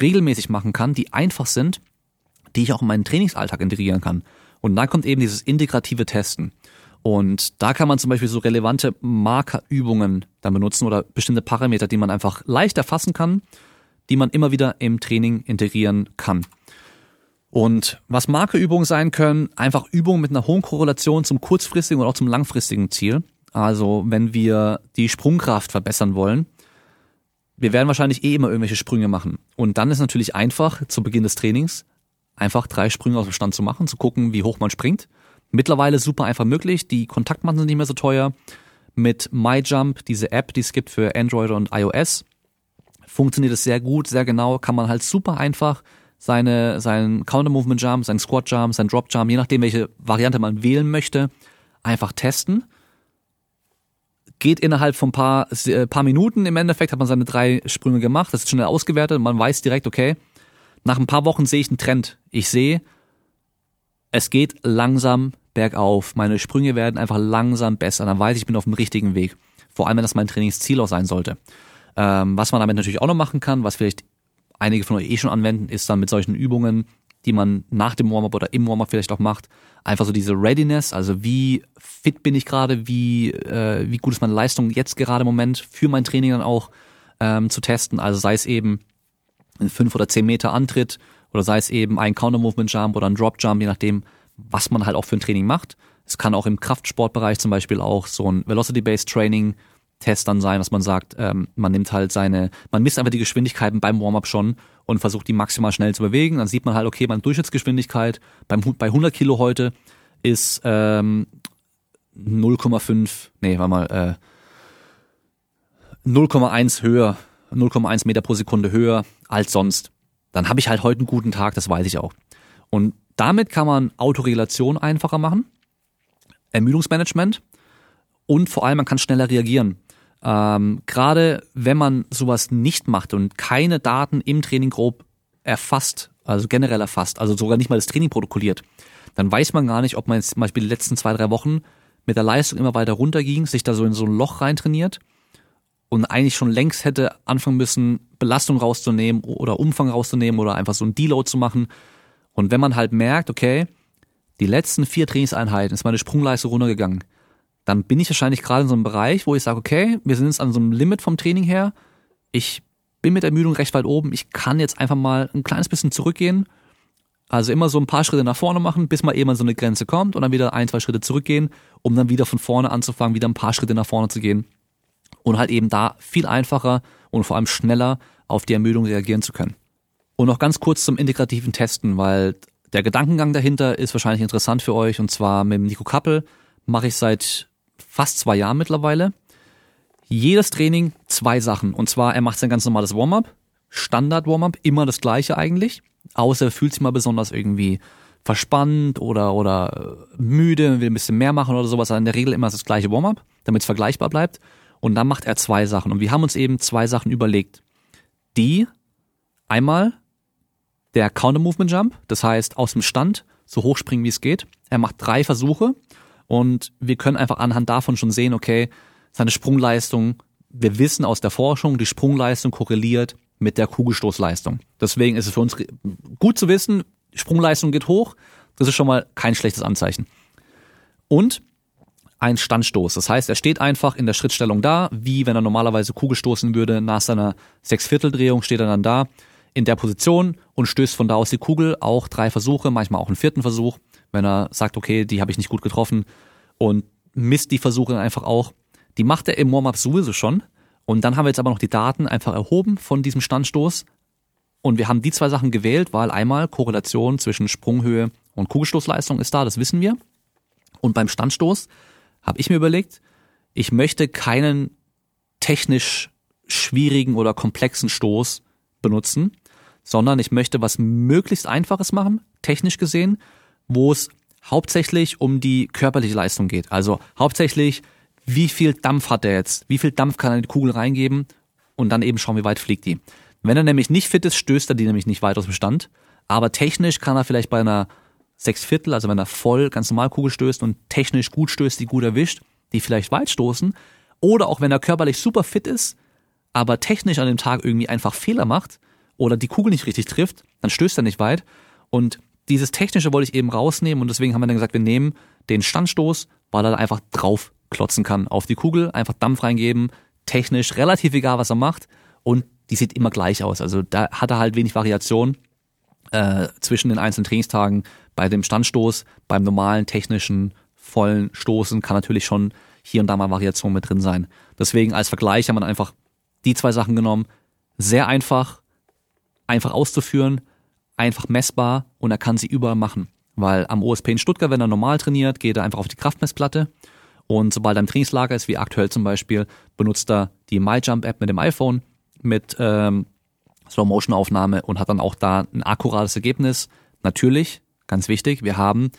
regelmäßig machen kann, die einfach sind, die ich auch in meinen Trainingsalltag integrieren kann. Und dann kommt eben dieses integrative Testen. Und da kann man zum Beispiel so relevante Markerübungen dann benutzen oder bestimmte Parameter, die man einfach leicht erfassen kann, die man immer wieder im Training integrieren kann. Und was Markerübungen sein können, einfach Übungen mit einer hohen Korrelation zum kurzfristigen oder auch zum langfristigen Ziel. Also wenn wir die Sprungkraft verbessern wollen, wir werden wahrscheinlich eh immer irgendwelche Sprünge machen. Und dann ist natürlich einfach, zu Beginn des Trainings, einfach drei Sprünge aus dem Stand zu machen, zu gucken, wie hoch man springt. Mittlerweile super einfach möglich, die Kontaktmatten sind nicht mehr so teuer. Mit MyJump, diese App, die es gibt für Android und iOS, funktioniert es sehr gut, sehr genau, kann man halt super einfach seine, seinen Counter-Movement Jump, seinen Squat Jump, seinen Drop Jump, je nachdem, welche Variante man wählen möchte, einfach testen. Geht innerhalb von paar, äh, paar Minuten im Endeffekt, hat man seine drei Sprünge gemacht, das ist schnell ausgewertet und man weiß direkt, okay, nach ein paar Wochen sehe ich einen Trend. Ich sehe, es geht langsam bergauf. Meine Sprünge werden einfach langsam besser. Dann weiß ich, ich bin auf dem richtigen Weg. Vor allem, wenn das mein Trainingsziel auch sein sollte. Ähm, was man damit natürlich auch noch machen kann, was vielleicht einige von euch eh schon anwenden, ist dann mit solchen Übungen, die man nach dem Warm-up oder im Warm-up vielleicht auch macht, einfach so diese Readiness, also wie fit bin ich gerade, wie, äh, wie gut ist meine Leistung jetzt gerade im Moment für mein Training dann auch ähm, zu testen. Also sei es eben ein 5 oder 10 Meter Antritt oder sei es eben ein Counter-Movement-Jump oder ein Drop-Jump, je nachdem, was man halt auch für ein Training macht. Es kann auch im Kraftsportbereich zum Beispiel auch so ein Velocity-Based Training Test dann sein, dass man sagt, ähm, man nimmt halt seine, man misst einfach die Geschwindigkeiten beim Warm-up schon und versucht die maximal schnell zu bewegen. Dann sieht man halt, okay, meine Durchschnittsgeschwindigkeit beim, bei 100 Kilo heute ist ähm, 0,5, nee, warte mal, äh, 0,1 höher, 0,1 Meter pro Sekunde höher als sonst. Dann habe ich halt heute einen guten Tag, das weiß ich auch. Und damit kann man Autoregulation einfacher machen, Ermüdungsmanagement und vor allem man kann schneller reagieren. Ähm, Gerade wenn man sowas nicht macht und keine Daten im Training grob erfasst, also generell erfasst, also sogar nicht mal das Training protokolliert, dann weiß man gar nicht, ob man jetzt zum Beispiel die letzten zwei, drei Wochen mit der Leistung immer weiter runterging, sich da so in so ein Loch reintrainiert und eigentlich schon längst hätte anfangen müssen, Belastung rauszunehmen oder Umfang rauszunehmen oder einfach so ein Deload zu machen. Und wenn man halt merkt, okay, die letzten vier Trainingseinheiten ist meine Sprungleistung runtergegangen, dann bin ich wahrscheinlich gerade in so einem Bereich, wo ich sage, okay, wir sind jetzt an so einem Limit vom Training her. Ich bin mit Ermüdung recht weit oben. Ich kann jetzt einfach mal ein kleines bisschen zurückgehen. Also immer so ein paar Schritte nach vorne machen, bis man eben an so eine Grenze kommt und dann wieder ein, zwei Schritte zurückgehen, um dann wieder von vorne anzufangen, wieder ein paar Schritte nach vorne zu gehen und halt eben da viel einfacher und vor allem schneller auf die Ermüdung reagieren zu können. Und noch ganz kurz zum integrativen Testen, weil der Gedankengang dahinter ist wahrscheinlich interessant für euch und zwar mit Nico Kappel mache ich seit fast zwei Jahren mittlerweile. Jedes Training zwei Sachen. Und zwar, er macht sein ganz normales Warm-up, Standard-Warm-up, immer das gleiche eigentlich. Außer er fühlt sich mal besonders irgendwie verspannt oder, oder äh, müde, will ein bisschen mehr machen oder sowas. Aber in der Regel immer das gleiche Warm-up, damit es vergleichbar bleibt. Und dann macht er zwei Sachen. Und wir haben uns eben zwei Sachen überlegt. Die einmal der Counter Movement Jump, das heißt aus dem Stand so hoch springen, wie es geht. Er macht drei Versuche und wir können einfach anhand davon schon sehen, okay, seine Sprungleistung, wir wissen aus der Forschung, die Sprungleistung korreliert mit der Kugelstoßleistung. Deswegen ist es für uns gut zu wissen, Sprungleistung geht hoch. Das ist schon mal kein schlechtes Anzeichen. Und ein Standstoß. Das heißt, er steht einfach in der Schrittstellung da, wie wenn er normalerweise Kugel stoßen würde. Nach seiner Sechsvierteldrehung steht er dann da in der Position und stößt von da aus die Kugel. Auch drei Versuche, manchmal auch einen vierten Versuch, wenn er sagt, okay, die habe ich nicht gut getroffen und misst die Versuche einfach auch. Die macht er im Warm-up sowieso schon. Und dann haben wir jetzt aber noch die Daten einfach erhoben von diesem Standstoß. Und wir haben die zwei Sachen gewählt, weil einmal Korrelation zwischen Sprunghöhe und Kugelstoßleistung ist da, das wissen wir. Und beim Standstoß habe ich mir überlegt, ich möchte keinen technisch schwierigen oder komplexen Stoß benutzen, sondern ich möchte was möglichst einfaches machen, technisch gesehen, wo es hauptsächlich um die körperliche Leistung geht. Also hauptsächlich, wie viel Dampf hat er jetzt? Wie viel Dampf kann er in die Kugel reingeben? Und dann eben schauen, wie weit fliegt die. Wenn er nämlich nicht fit ist, stößt er die nämlich nicht weit aus dem Stand. Aber technisch kann er vielleicht bei einer sechs Viertel, also wenn er voll ganz normal Kugel stößt und technisch gut stößt, die gut erwischt, die vielleicht weit stoßen. Oder auch wenn er körperlich super fit ist, aber technisch an dem Tag irgendwie einfach Fehler macht oder die Kugel nicht richtig trifft, dann stößt er nicht weit. Und dieses Technische wollte ich eben rausnehmen und deswegen haben wir dann gesagt, wir nehmen den Standstoß, weil er da einfach drauf klotzen kann auf die Kugel, einfach Dampf reingeben, technisch relativ egal, was er macht und die sieht immer gleich aus. Also da hat er halt wenig Variation äh, zwischen den einzelnen Trainingstagen. Bei dem Standstoß, beim normalen technischen vollen Stoßen kann natürlich schon hier und da mal Variation mit drin sein. Deswegen als Vergleich haben wir einfach die zwei Sachen genommen. Sehr einfach, einfach auszuführen, einfach messbar und er kann sie überall machen. Weil am OSP in Stuttgart, wenn er normal trainiert, geht er einfach auf die Kraftmessplatte und sobald er im Trainingslager ist, wie aktuell zum Beispiel, benutzt er die MyJump-App mit dem iPhone mit ähm, Slow-Motion-Aufnahme und hat dann auch da ein akkurates Ergebnis. Natürlich, ganz wichtig, wir haben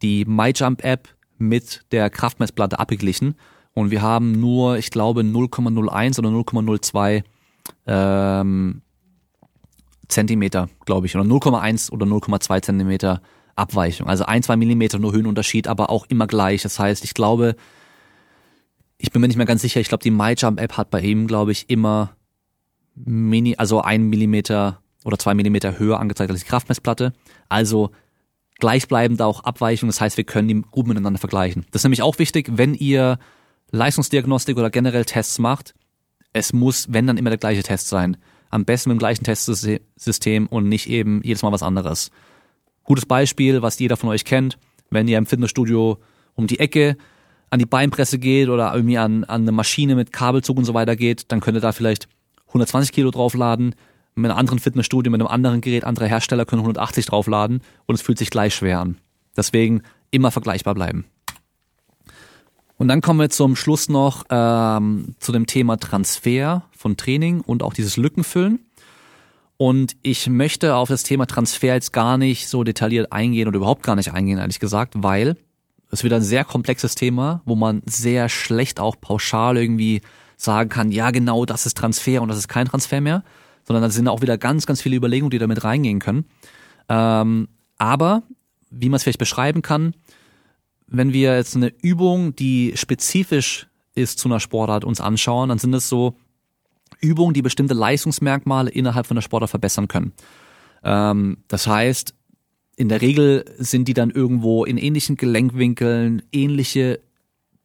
die MyJump-App mit der Kraftmessplatte abgeglichen und wir haben nur, ich glaube, 0,01 oder 0,02 ähm, Zentimeter, glaube ich, oder 0,1 oder 0,2 Zentimeter Abweichung. Also ein, zwei Millimeter nur Höhenunterschied, aber auch immer gleich. Das heißt, ich glaube, ich bin mir nicht mehr ganz sicher, ich glaube, die MyJump-App hat bei ihm, glaube ich, immer Mini, also ein Millimeter oder zwei Millimeter höher angezeigt als die Kraftmessplatte. Also gleichbleibend auch Abweichung. Das heißt, wir können die gut miteinander vergleichen. Das ist nämlich auch wichtig, wenn ihr Leistungsdiagnostik oder generell Tests macht. Es muss, wenn dann immer der gleiche Test sein. Am besten mit dem gleichen Testsystem und nicht eben jedes Mal was anderes. Gutes Beispiel, was jeder von euch kennt, wenn ihr im Fitnessstudio um die Ecke an die Beinpresse geht oder irgendwie an, an eine Maschine mit Kabelzug und so weiter geht, dann könnt ihr da vielleicht 120 Kilo draufladen. Mit einem anderen Fitnessstudio, mit einem anderen Gerät, andere Hersteller können 180 draufladen und es fühlt sich gleich schwer an. Deswegen immer vergleichbar bleiben. Und dann kommen wir zum Schluss noch ähm, zu dem Thema Transfer von Training und auch dieses Lückenfüllen. Und ich möchte auf das Thema Transfer jetzt gar nicht so detailliert eingehen oder überhaupt gar nicht eingehen, ehrlich gesagt, weil es wieder ein sehr komplexes Thema, wo man sehr schlecht auch pauschal irgendwie sagen kann, ja genau, das ist Transfer und das ist kein Transfer mehr, sondern da sind auch wieder ganz, ganz viele Überlegungen, die damit reingehen können. Ähm, aber, wie man es vielleicht beschreiben kann, wenn wir jetzt eine Übung, die spezifisch ist zu einer Sportart, uns anschauen, dann sind es so Übungen, die bestimmte Leistungsmerkmale innerhalb von der Sportart verbessern können. Ähm, das heißt, in der Regel sind die dann irgendwo in ähnlichen Gelenkwinkeln, ähnliche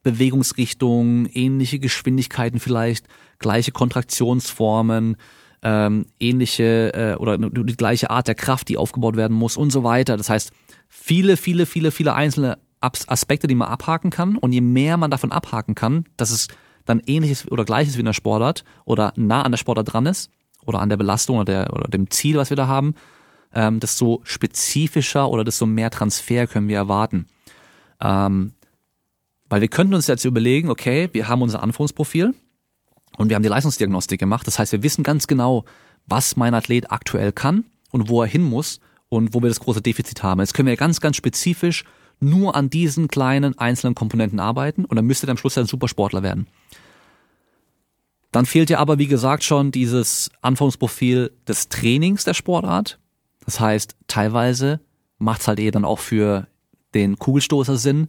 Bewegungsrichtungen, ähnliche Geschwindigkeiten vielleicht, gleiche Kontraktionsformen, ähm, ähnliche äh, oder die gleiche Art der Kraft, die aufgebaut werden muss und so weiter. Das heißt, viele, viele, viele, viele einzelne Aspekte, die man abhaken kann. Und je mehr man davon abhaken kann, dass es dann ähnliches oder gleiches wie in der Sportart oder nah an der Sportart dran ist oder an der Belastung oder, der, oder dem Ziel, was wir da haben, ähm, desto spezifischer oder desto mehr Transfer können wir erwarten. Ähm, weil wir könnten uns jetzt überlegen, okay, wir haben unser Anforderungsprofil und wir haben die Leistungsdiagnostik gemacht. Das heißt, wir wissen ganz genau, was mein Athlet aktuell kann und wo er hin muss und wo wir das große Defizit haben. Jetzt können wir ganz, ganz spezifisch nur an diesen kleinen einzelnen Komponenten arbeiten und dann müsste er am Schluss ein Supersportler werden. Dann fehlt ja aber, wie gesagt, schon dieses Anforderungsprofil des Trainings der Sportart. Das heißt, teilweise macht es halt eh dann auch für den Kugelstoßer Sinn,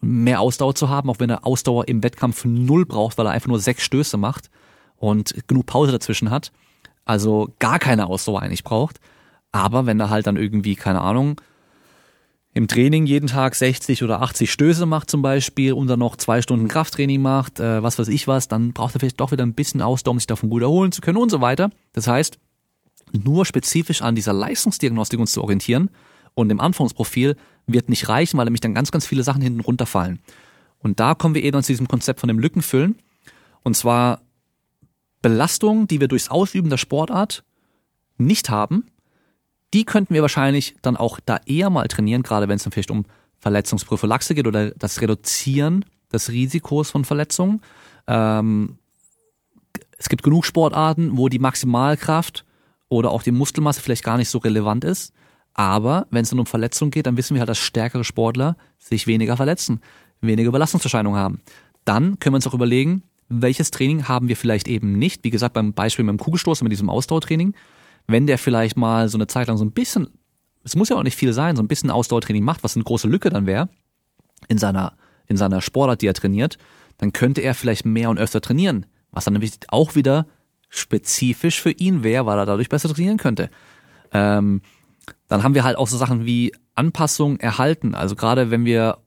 mehr Ausdauer zu haben, auch wenn er Ausdauer im Wettkampf null braucht, weil er einfach nur sechs Stöße macht und genug Pause dazwischen hat. Also gar keine Ausdauer eigentlich braucht. Aber wenn er halt dann irgendwie, keine Ahnung, im Training jeden Tag 60 oder 80 Stöße macht zum Beispiel und dann noch zwei Stunden Krafttraining macht, äh, was weiß ich was, dann braucht er vielleicht doch wieder ein bisschen Ausdauer, um sich davon gut erholen zu können und so weiter. Das heißt, nur spezifisch an dieser Leistungsdiagnostik uns zu orientieren und im Anforderungsprofil wird nicht reichen, weil nämlich dann ganz, ganz viele Sachen hinten runterfallen. Und da kommen wir eben zu diesem Konzept von dem Lückenfüllen. Und zwar Belastungen, die wir durchs Ausüben der Sportart nicht haben, die könnten wir wahrscheinlich dann auch da eher mal trainieren, gerade wenn es dann vielleicht um Verletzungsprophylaxe geht oder das Reduzieren des Risikos von Verletzungen. Ähm, es gibt genug Sportarten, wo die Maximalkraft oder auch die Muskelmasse vielleicht gar nicht so relevant ist. Aber wenn es dann um Verletzungen geht, dann wissen wir halt, dass stärkere Sportler sich weniger verletzen, weniger Belastungserscheinungen haben. Dann können wir uns auch überlegen, welches Training haben wir vielleicht eben nicht. Wie gesagt, beim Beispiel mit dem Kugelstoß, mit diesem Ausdauertraining wenn der vielleicht mal so eine Zeit lang so ein bisschen, es muss ja auch nicht viel sein, so ein bisschen Ausdauertraining macht, was eine große Lücke dann wäre, in seiner, in seiner Sportart, die er trainiert, dann könnte er vielleicht mehr und öfter trainieren, was dann nämlich auch wieder spezifisch für ihn wäre, weil er dadurch besser trainieren könnte. Ähm, dann haben wir halt auch so Sachen wie Anpassung erhalten. Also gerade wenn wir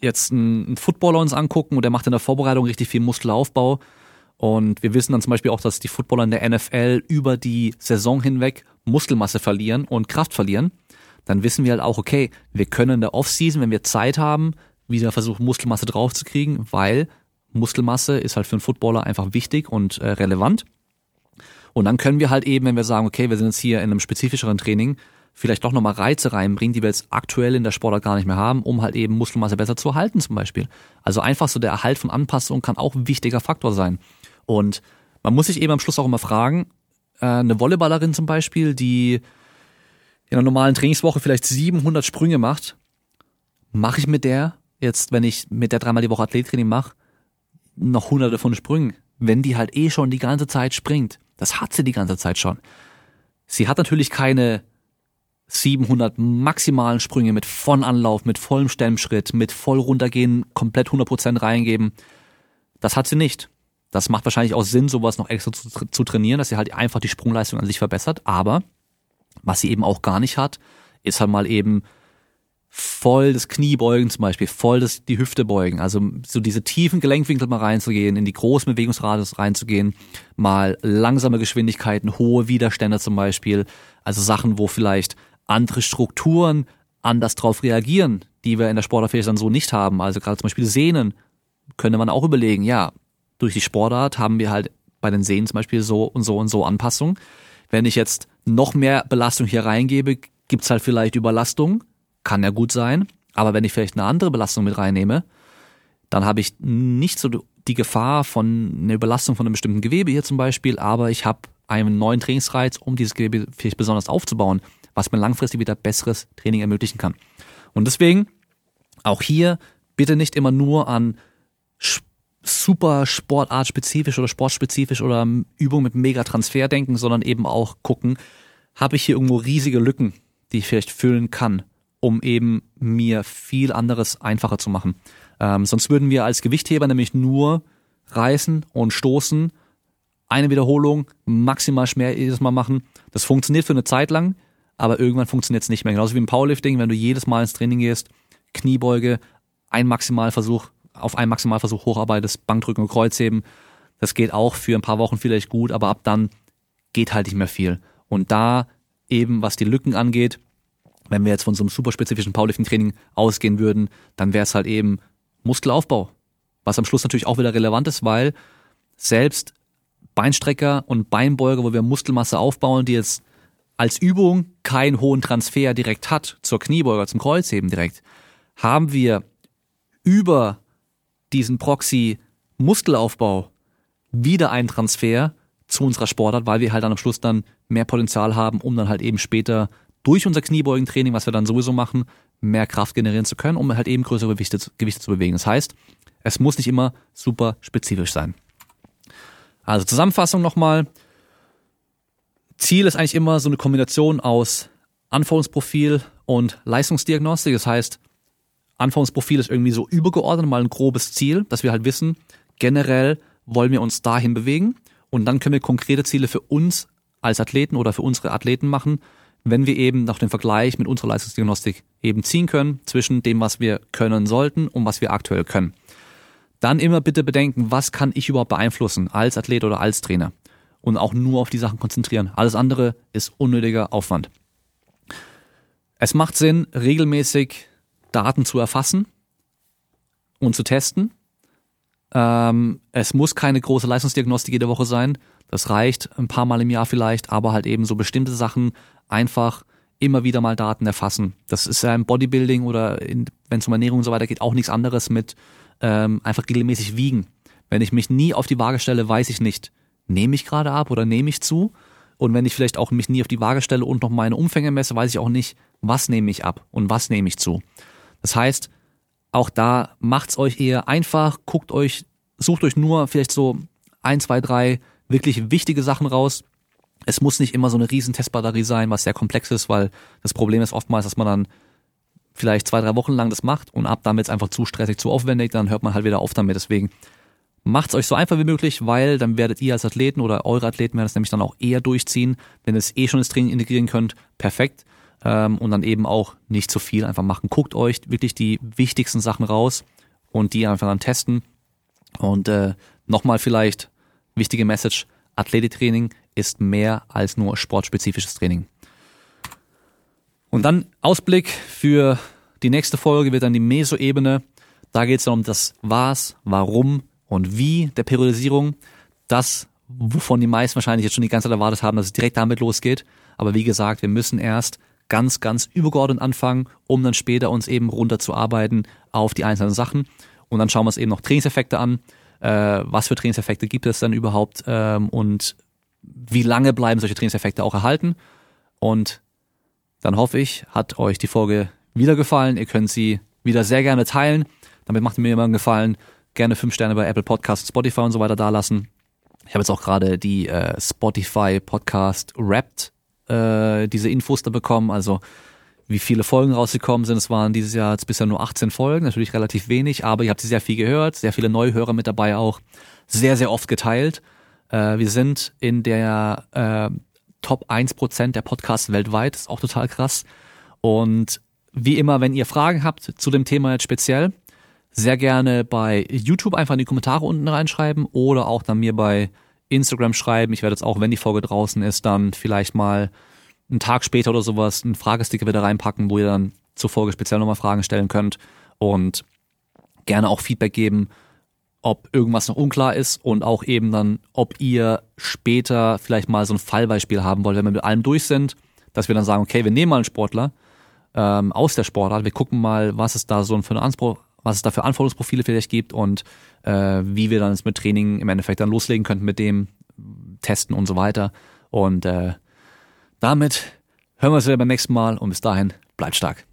jetzt einen, Footballer uns angucken und der macht in der Vorbereitung richtig viel Muskelaufbau. Und wir wissen dann zum Beispiel auch, dass die Footballer in der NFL über die Saison hinweg Muskelmasse verlieren und Kraft verlieren. Dann wissen wir halt auch, okay, wir können in der Offseason, wenn wir Zeit haben, wieder versuchen, Muskelmasse draufzukriegen, weil Muskelmasse ist halt für einen Footballer einfach wichtig und äh, relevant. Und dann können wir halt eben, wenn wir sagen, okay, wir sind jetzt hier in einem spezifischeren Training, vielleicht doch nochmal Reize reinbringen, die wir jetzt aktuell in der Sportart gar nicht mehr haben, um halt eben Muskelmasse besser zu erhalten zum Beispiel. Also einfach so der Erhalt von Anpassungen kann auch ein wichtiger Faktor sein. Und man muss sich eben am Schluss auch immer fragen, äh, eine Volleyballerin zum Beispiel, die in einer normalen Trainingswoche vielleicht 700 Sprünge macht, mache ich mit der jetzt, wenn ich mit der dreimal die Woche Athlettraining mache, noch hunderte von Sprüngen, wenn die halt eh schon die ganze Zeit springt. Das hat sie die ganze Zeit schon. Sie hat natürlich keine 700 maximalen Sprünge mit von Anlauf, mit vollem Stemmschritt, mit voll runtergehen, komplett 100% reingeben. Das hat sie nicht. Das macht wahrscheinlich auch Sinn, sowas noch extra zu, zu trainieren, dass sie halt einfach die Sprungleistung an sich verbessert. Aber was sie eben auch gar nicht hat, ist halt mal eben voll das Kniebeugen zum Beispiel, voll das, die Hüfte beugen, also so diese tiefen Gelenkwinkel mal reinzugehen, in die großen Bewegungsradius reinzugehen, mal langsame Geschwindigkeiten, hohe Widerstände zum Beispiel, also Sachen, wo vielleicht andere Strukturen anders drauf reagieren, die wir in der vielleicht dann so nicht haben, also gerade zum Beispiel Sehnen, könnte man auch überlegen, ja, durch die Sportart haben wir halt bei den Sehnen zum Beispiel so und so und so Anpassungen. Wenn ich jetzt noch mehr Belastung hier reingebe, gibt's halt vielleicht Überlastung, kann ja gut sein. Aber wenn ich vielleicht eine andere Belastung mit reinnehme, dann habe ich nicht so die Gefahr von einer Überlastung von einem bestimmten Gewebe hier zum Beispiel, aber ich habe einen neuen Trainingsreiz, um dieses Gewebe vielleicht besonders aufzubauen, was mir langfristig wieder besseres Training ermöglichen kann. Und deswegen auch hier bitte nicht immer nur an super sportartspezifisch oder sportspezifisch oder Übung mit Megatransfer denken, sondern eben auch gucken, habe ich hier irgendwo riesige Lücken, die ich vielleicht füllen kann, um eben mir viel anderes einfacher zu machen. Ähm, sonst würden wir als Gewichtheber nämlich nur reißen und stoßen, eine Wiederholung, maximal Schmerz jedes Mal machen. Das funktioniert für eine Zeit lang, aber irgendwann funktioniert es nicht mehr. Genauso wie im Powerlifting, wenn du jedes Mal ins Training gehst, Kniebeuge, ein Maximalversuch, auf einen Maximalversuch hocharbeitest, Bankdrücken und Kreuzheben. Das geht auch für ein paar Wochen vielleicht gut, aber ab dann geht halt nicht mehr viel. Und da eben, was die Lücken angeht, wenn wir jetzt von so einem super spezifischen Powerlifting-Training ausgehen würden, dann wäre es halt eben Muskelaufbau. Was am Schluss natürlich auch wieder relevant ist, weil selbst Beinstrecker und Beinbeuger, wo wir Muskelmasse aufbauen, die jetzt als Übung keinen hohen Transfer direkt hat zur Kniebeuger, zum Kreuzheben direkt, haben wir über diesen Proxy-Muskelaufbau wieder einen Transfer zu unserer Sportart, weil wir halt dann am Schluss dann mehr Potenzial haben, um dann halt eben später durch unser Kniebeugentraining, was wir dann sowieso machen, mehr Kraft generieren zu können, um halt eben größere Gewichte, Gewichte zu bewegen. Das heißt, es muss nicht immer super spezifisch sein. Also Zusammenfassung nochmal. Ziel ist eigentlich immer so eine Kombination aus Anforderungsprofil und Leistungsdiagnostik. Das heißt, Anforderungsprofil ist irgendwie so übergeordnet, mal ein grobes Ziel, dass wir halt wissen, generell wollen wir uns dahin bewegen und dann können wir konkrete Ziele für uns als Athleten oder für unsere Athleten machen, wenn wir eben nach dem Vergleich mit unserer Leistungsdiagnostik eben ziehen können zwischen dem, was wir können sollten und was wir aktuell können. Dann immer bitte bedenken, was kann ich überhaupt beeinflussen als Athlet oder als Trainer und auch nur auf die Sachen konzentrieren. Alles andere ist unnötiger Aufwand. Es macht Sinn, regelmäßig Daten zu erfassen und zu testen. Ähm, es muss keine große Leistungsdiagnostik jede Woche sein. Das reicht ein paar Mal im Jahr vielleicht, aber halt eben so bestimmte Sachen einfach immer wieder mal Daten erfassen. Das ist ja im Bodybuilding oder wenn es um Ernährung und so weiter geht, auch nichts anderes mit ähm, einfach regelmäßig wiegen. Wenn ich mich nie auf die Waage stelle, weiß ich nicht, nehme ich gerade ab oder nehme ich zu. Und wenn ich vielleicht auch mich nie auf die Waage stelle und noch meine Umfänge messe, weiß ich auch nicht, was nehme ich ab und was nehme ich zu. Das heißt, auch da macht's euch eher einfach, guckt euch, sucht euch nur vielleicht so ein, zwei, drei wirklich wichtige Sachen raus. Es muss nicht immer so eine riesen Testbatterie sein, was sehr komplex ist, weil das Problem ist oftmals, dass man dann vielleicht zwei, drei Wochen lang das macht und ab es einfach zu stressig, zu aufwendig, dann hört man halt wieder auf damit. Deswegen macht's euch so einfach wie möglich, weil dann werdet ihr als Athleten oder eure Athleten werden es nämlich dann auch eher durchziehen. Wenn ihr es eh schon ins Training integrieren könnt, perfekt. Ähm, und dann eben auch nicht zu viel einfach machen. Guckt euch wirklich die wichtigsten Sachen raus und die einfach dann testen. Und äh, nochmal vielleicht wichtige Message, Athletiktraining ist mehr als nur sportspezifisches Training. Und dann Ausblick für die nächste Folge wird dann die Meso-Ebene. Da geht es dann um das Was, Warum und Wie der Periodisierung. Das, wovon die meisten wahrscheinlich jetzt schon die ganze Zeit erwartet haben, dass es direkt damit losgeht. Aber wie gesagt, wir müssen erst ganz, ganz übergeordnet anfangen, um dann später uns eben runterzuarbeiten auf die einzelnen Sachen. Und dann schauen wir uns eben noch Trainingseffekte an. Äh, was für Trainingseffekte gibt es dann überhaupt ähm, und wie lange bleiben solche Trainingseffekte auch erhalten. Und dann hoffe ich, hat euch die Folge wieder gefallen. Ihr könnt sie wieder sehr gerne teilen. Damit macht mir immer einen Gefallen. Gerne fünf Sterne bei Apple Podcasts, Spotify und so weiter dalassen. Ich habe jetzt auch gerade die äh, Spotify Podcast Wrapped äh, diese Infos da bekommen. Also wie viele Folgen rausgekommen sind. Es waren dieses Jahr jetzt bisher nur 18 Folgen, natürlich relativ wenig, aber ihr habt sie sehr viel gehört, sehr viele Neuhörer mit dabei auch, sehr, sehr oft geteilt. Äh, wir sind in der äh, Top 1% der Podcasts weltweit, ist auch total krass. Und wie immer, wenn ihr Fragen habt zu dem Thema jetzt speziell, sehr gerne bei YouTube einfach in die Kommentare unten reinschreiben oder auch dann mir bei Instagram schreiben. Ich werde jetzt auch, wenn die Folge draußen ist, dann vielleicht mal einen Tag später oder sowas einen Fragesticker wieder reinpacken, wo ihr dann zur Folge speziell nochmal Fragen stellen könnt und gerne auch Feedback geben, ob irgendwas noch unklar ist und auch eben dann, ob ihr später vielleicht mal so ein Fallbeispiel haben wollt, wenn wir mit allem durch sind, dass wir dann sagen, okay, wir nehmen mal einen Sportler ähm, aus der Sportart, wir gucken mal, was es da so für eine Anspruch, was es da für Anforderungsprofile vielleicht gibt und äh, wie wir dann jetzt mit Training im Endeffekt dann loslegen könnten mit dem Testen und so weiter. Und äh, damit hören wir uns wieder beim nächsten Mal und bis dahin bleibt stark.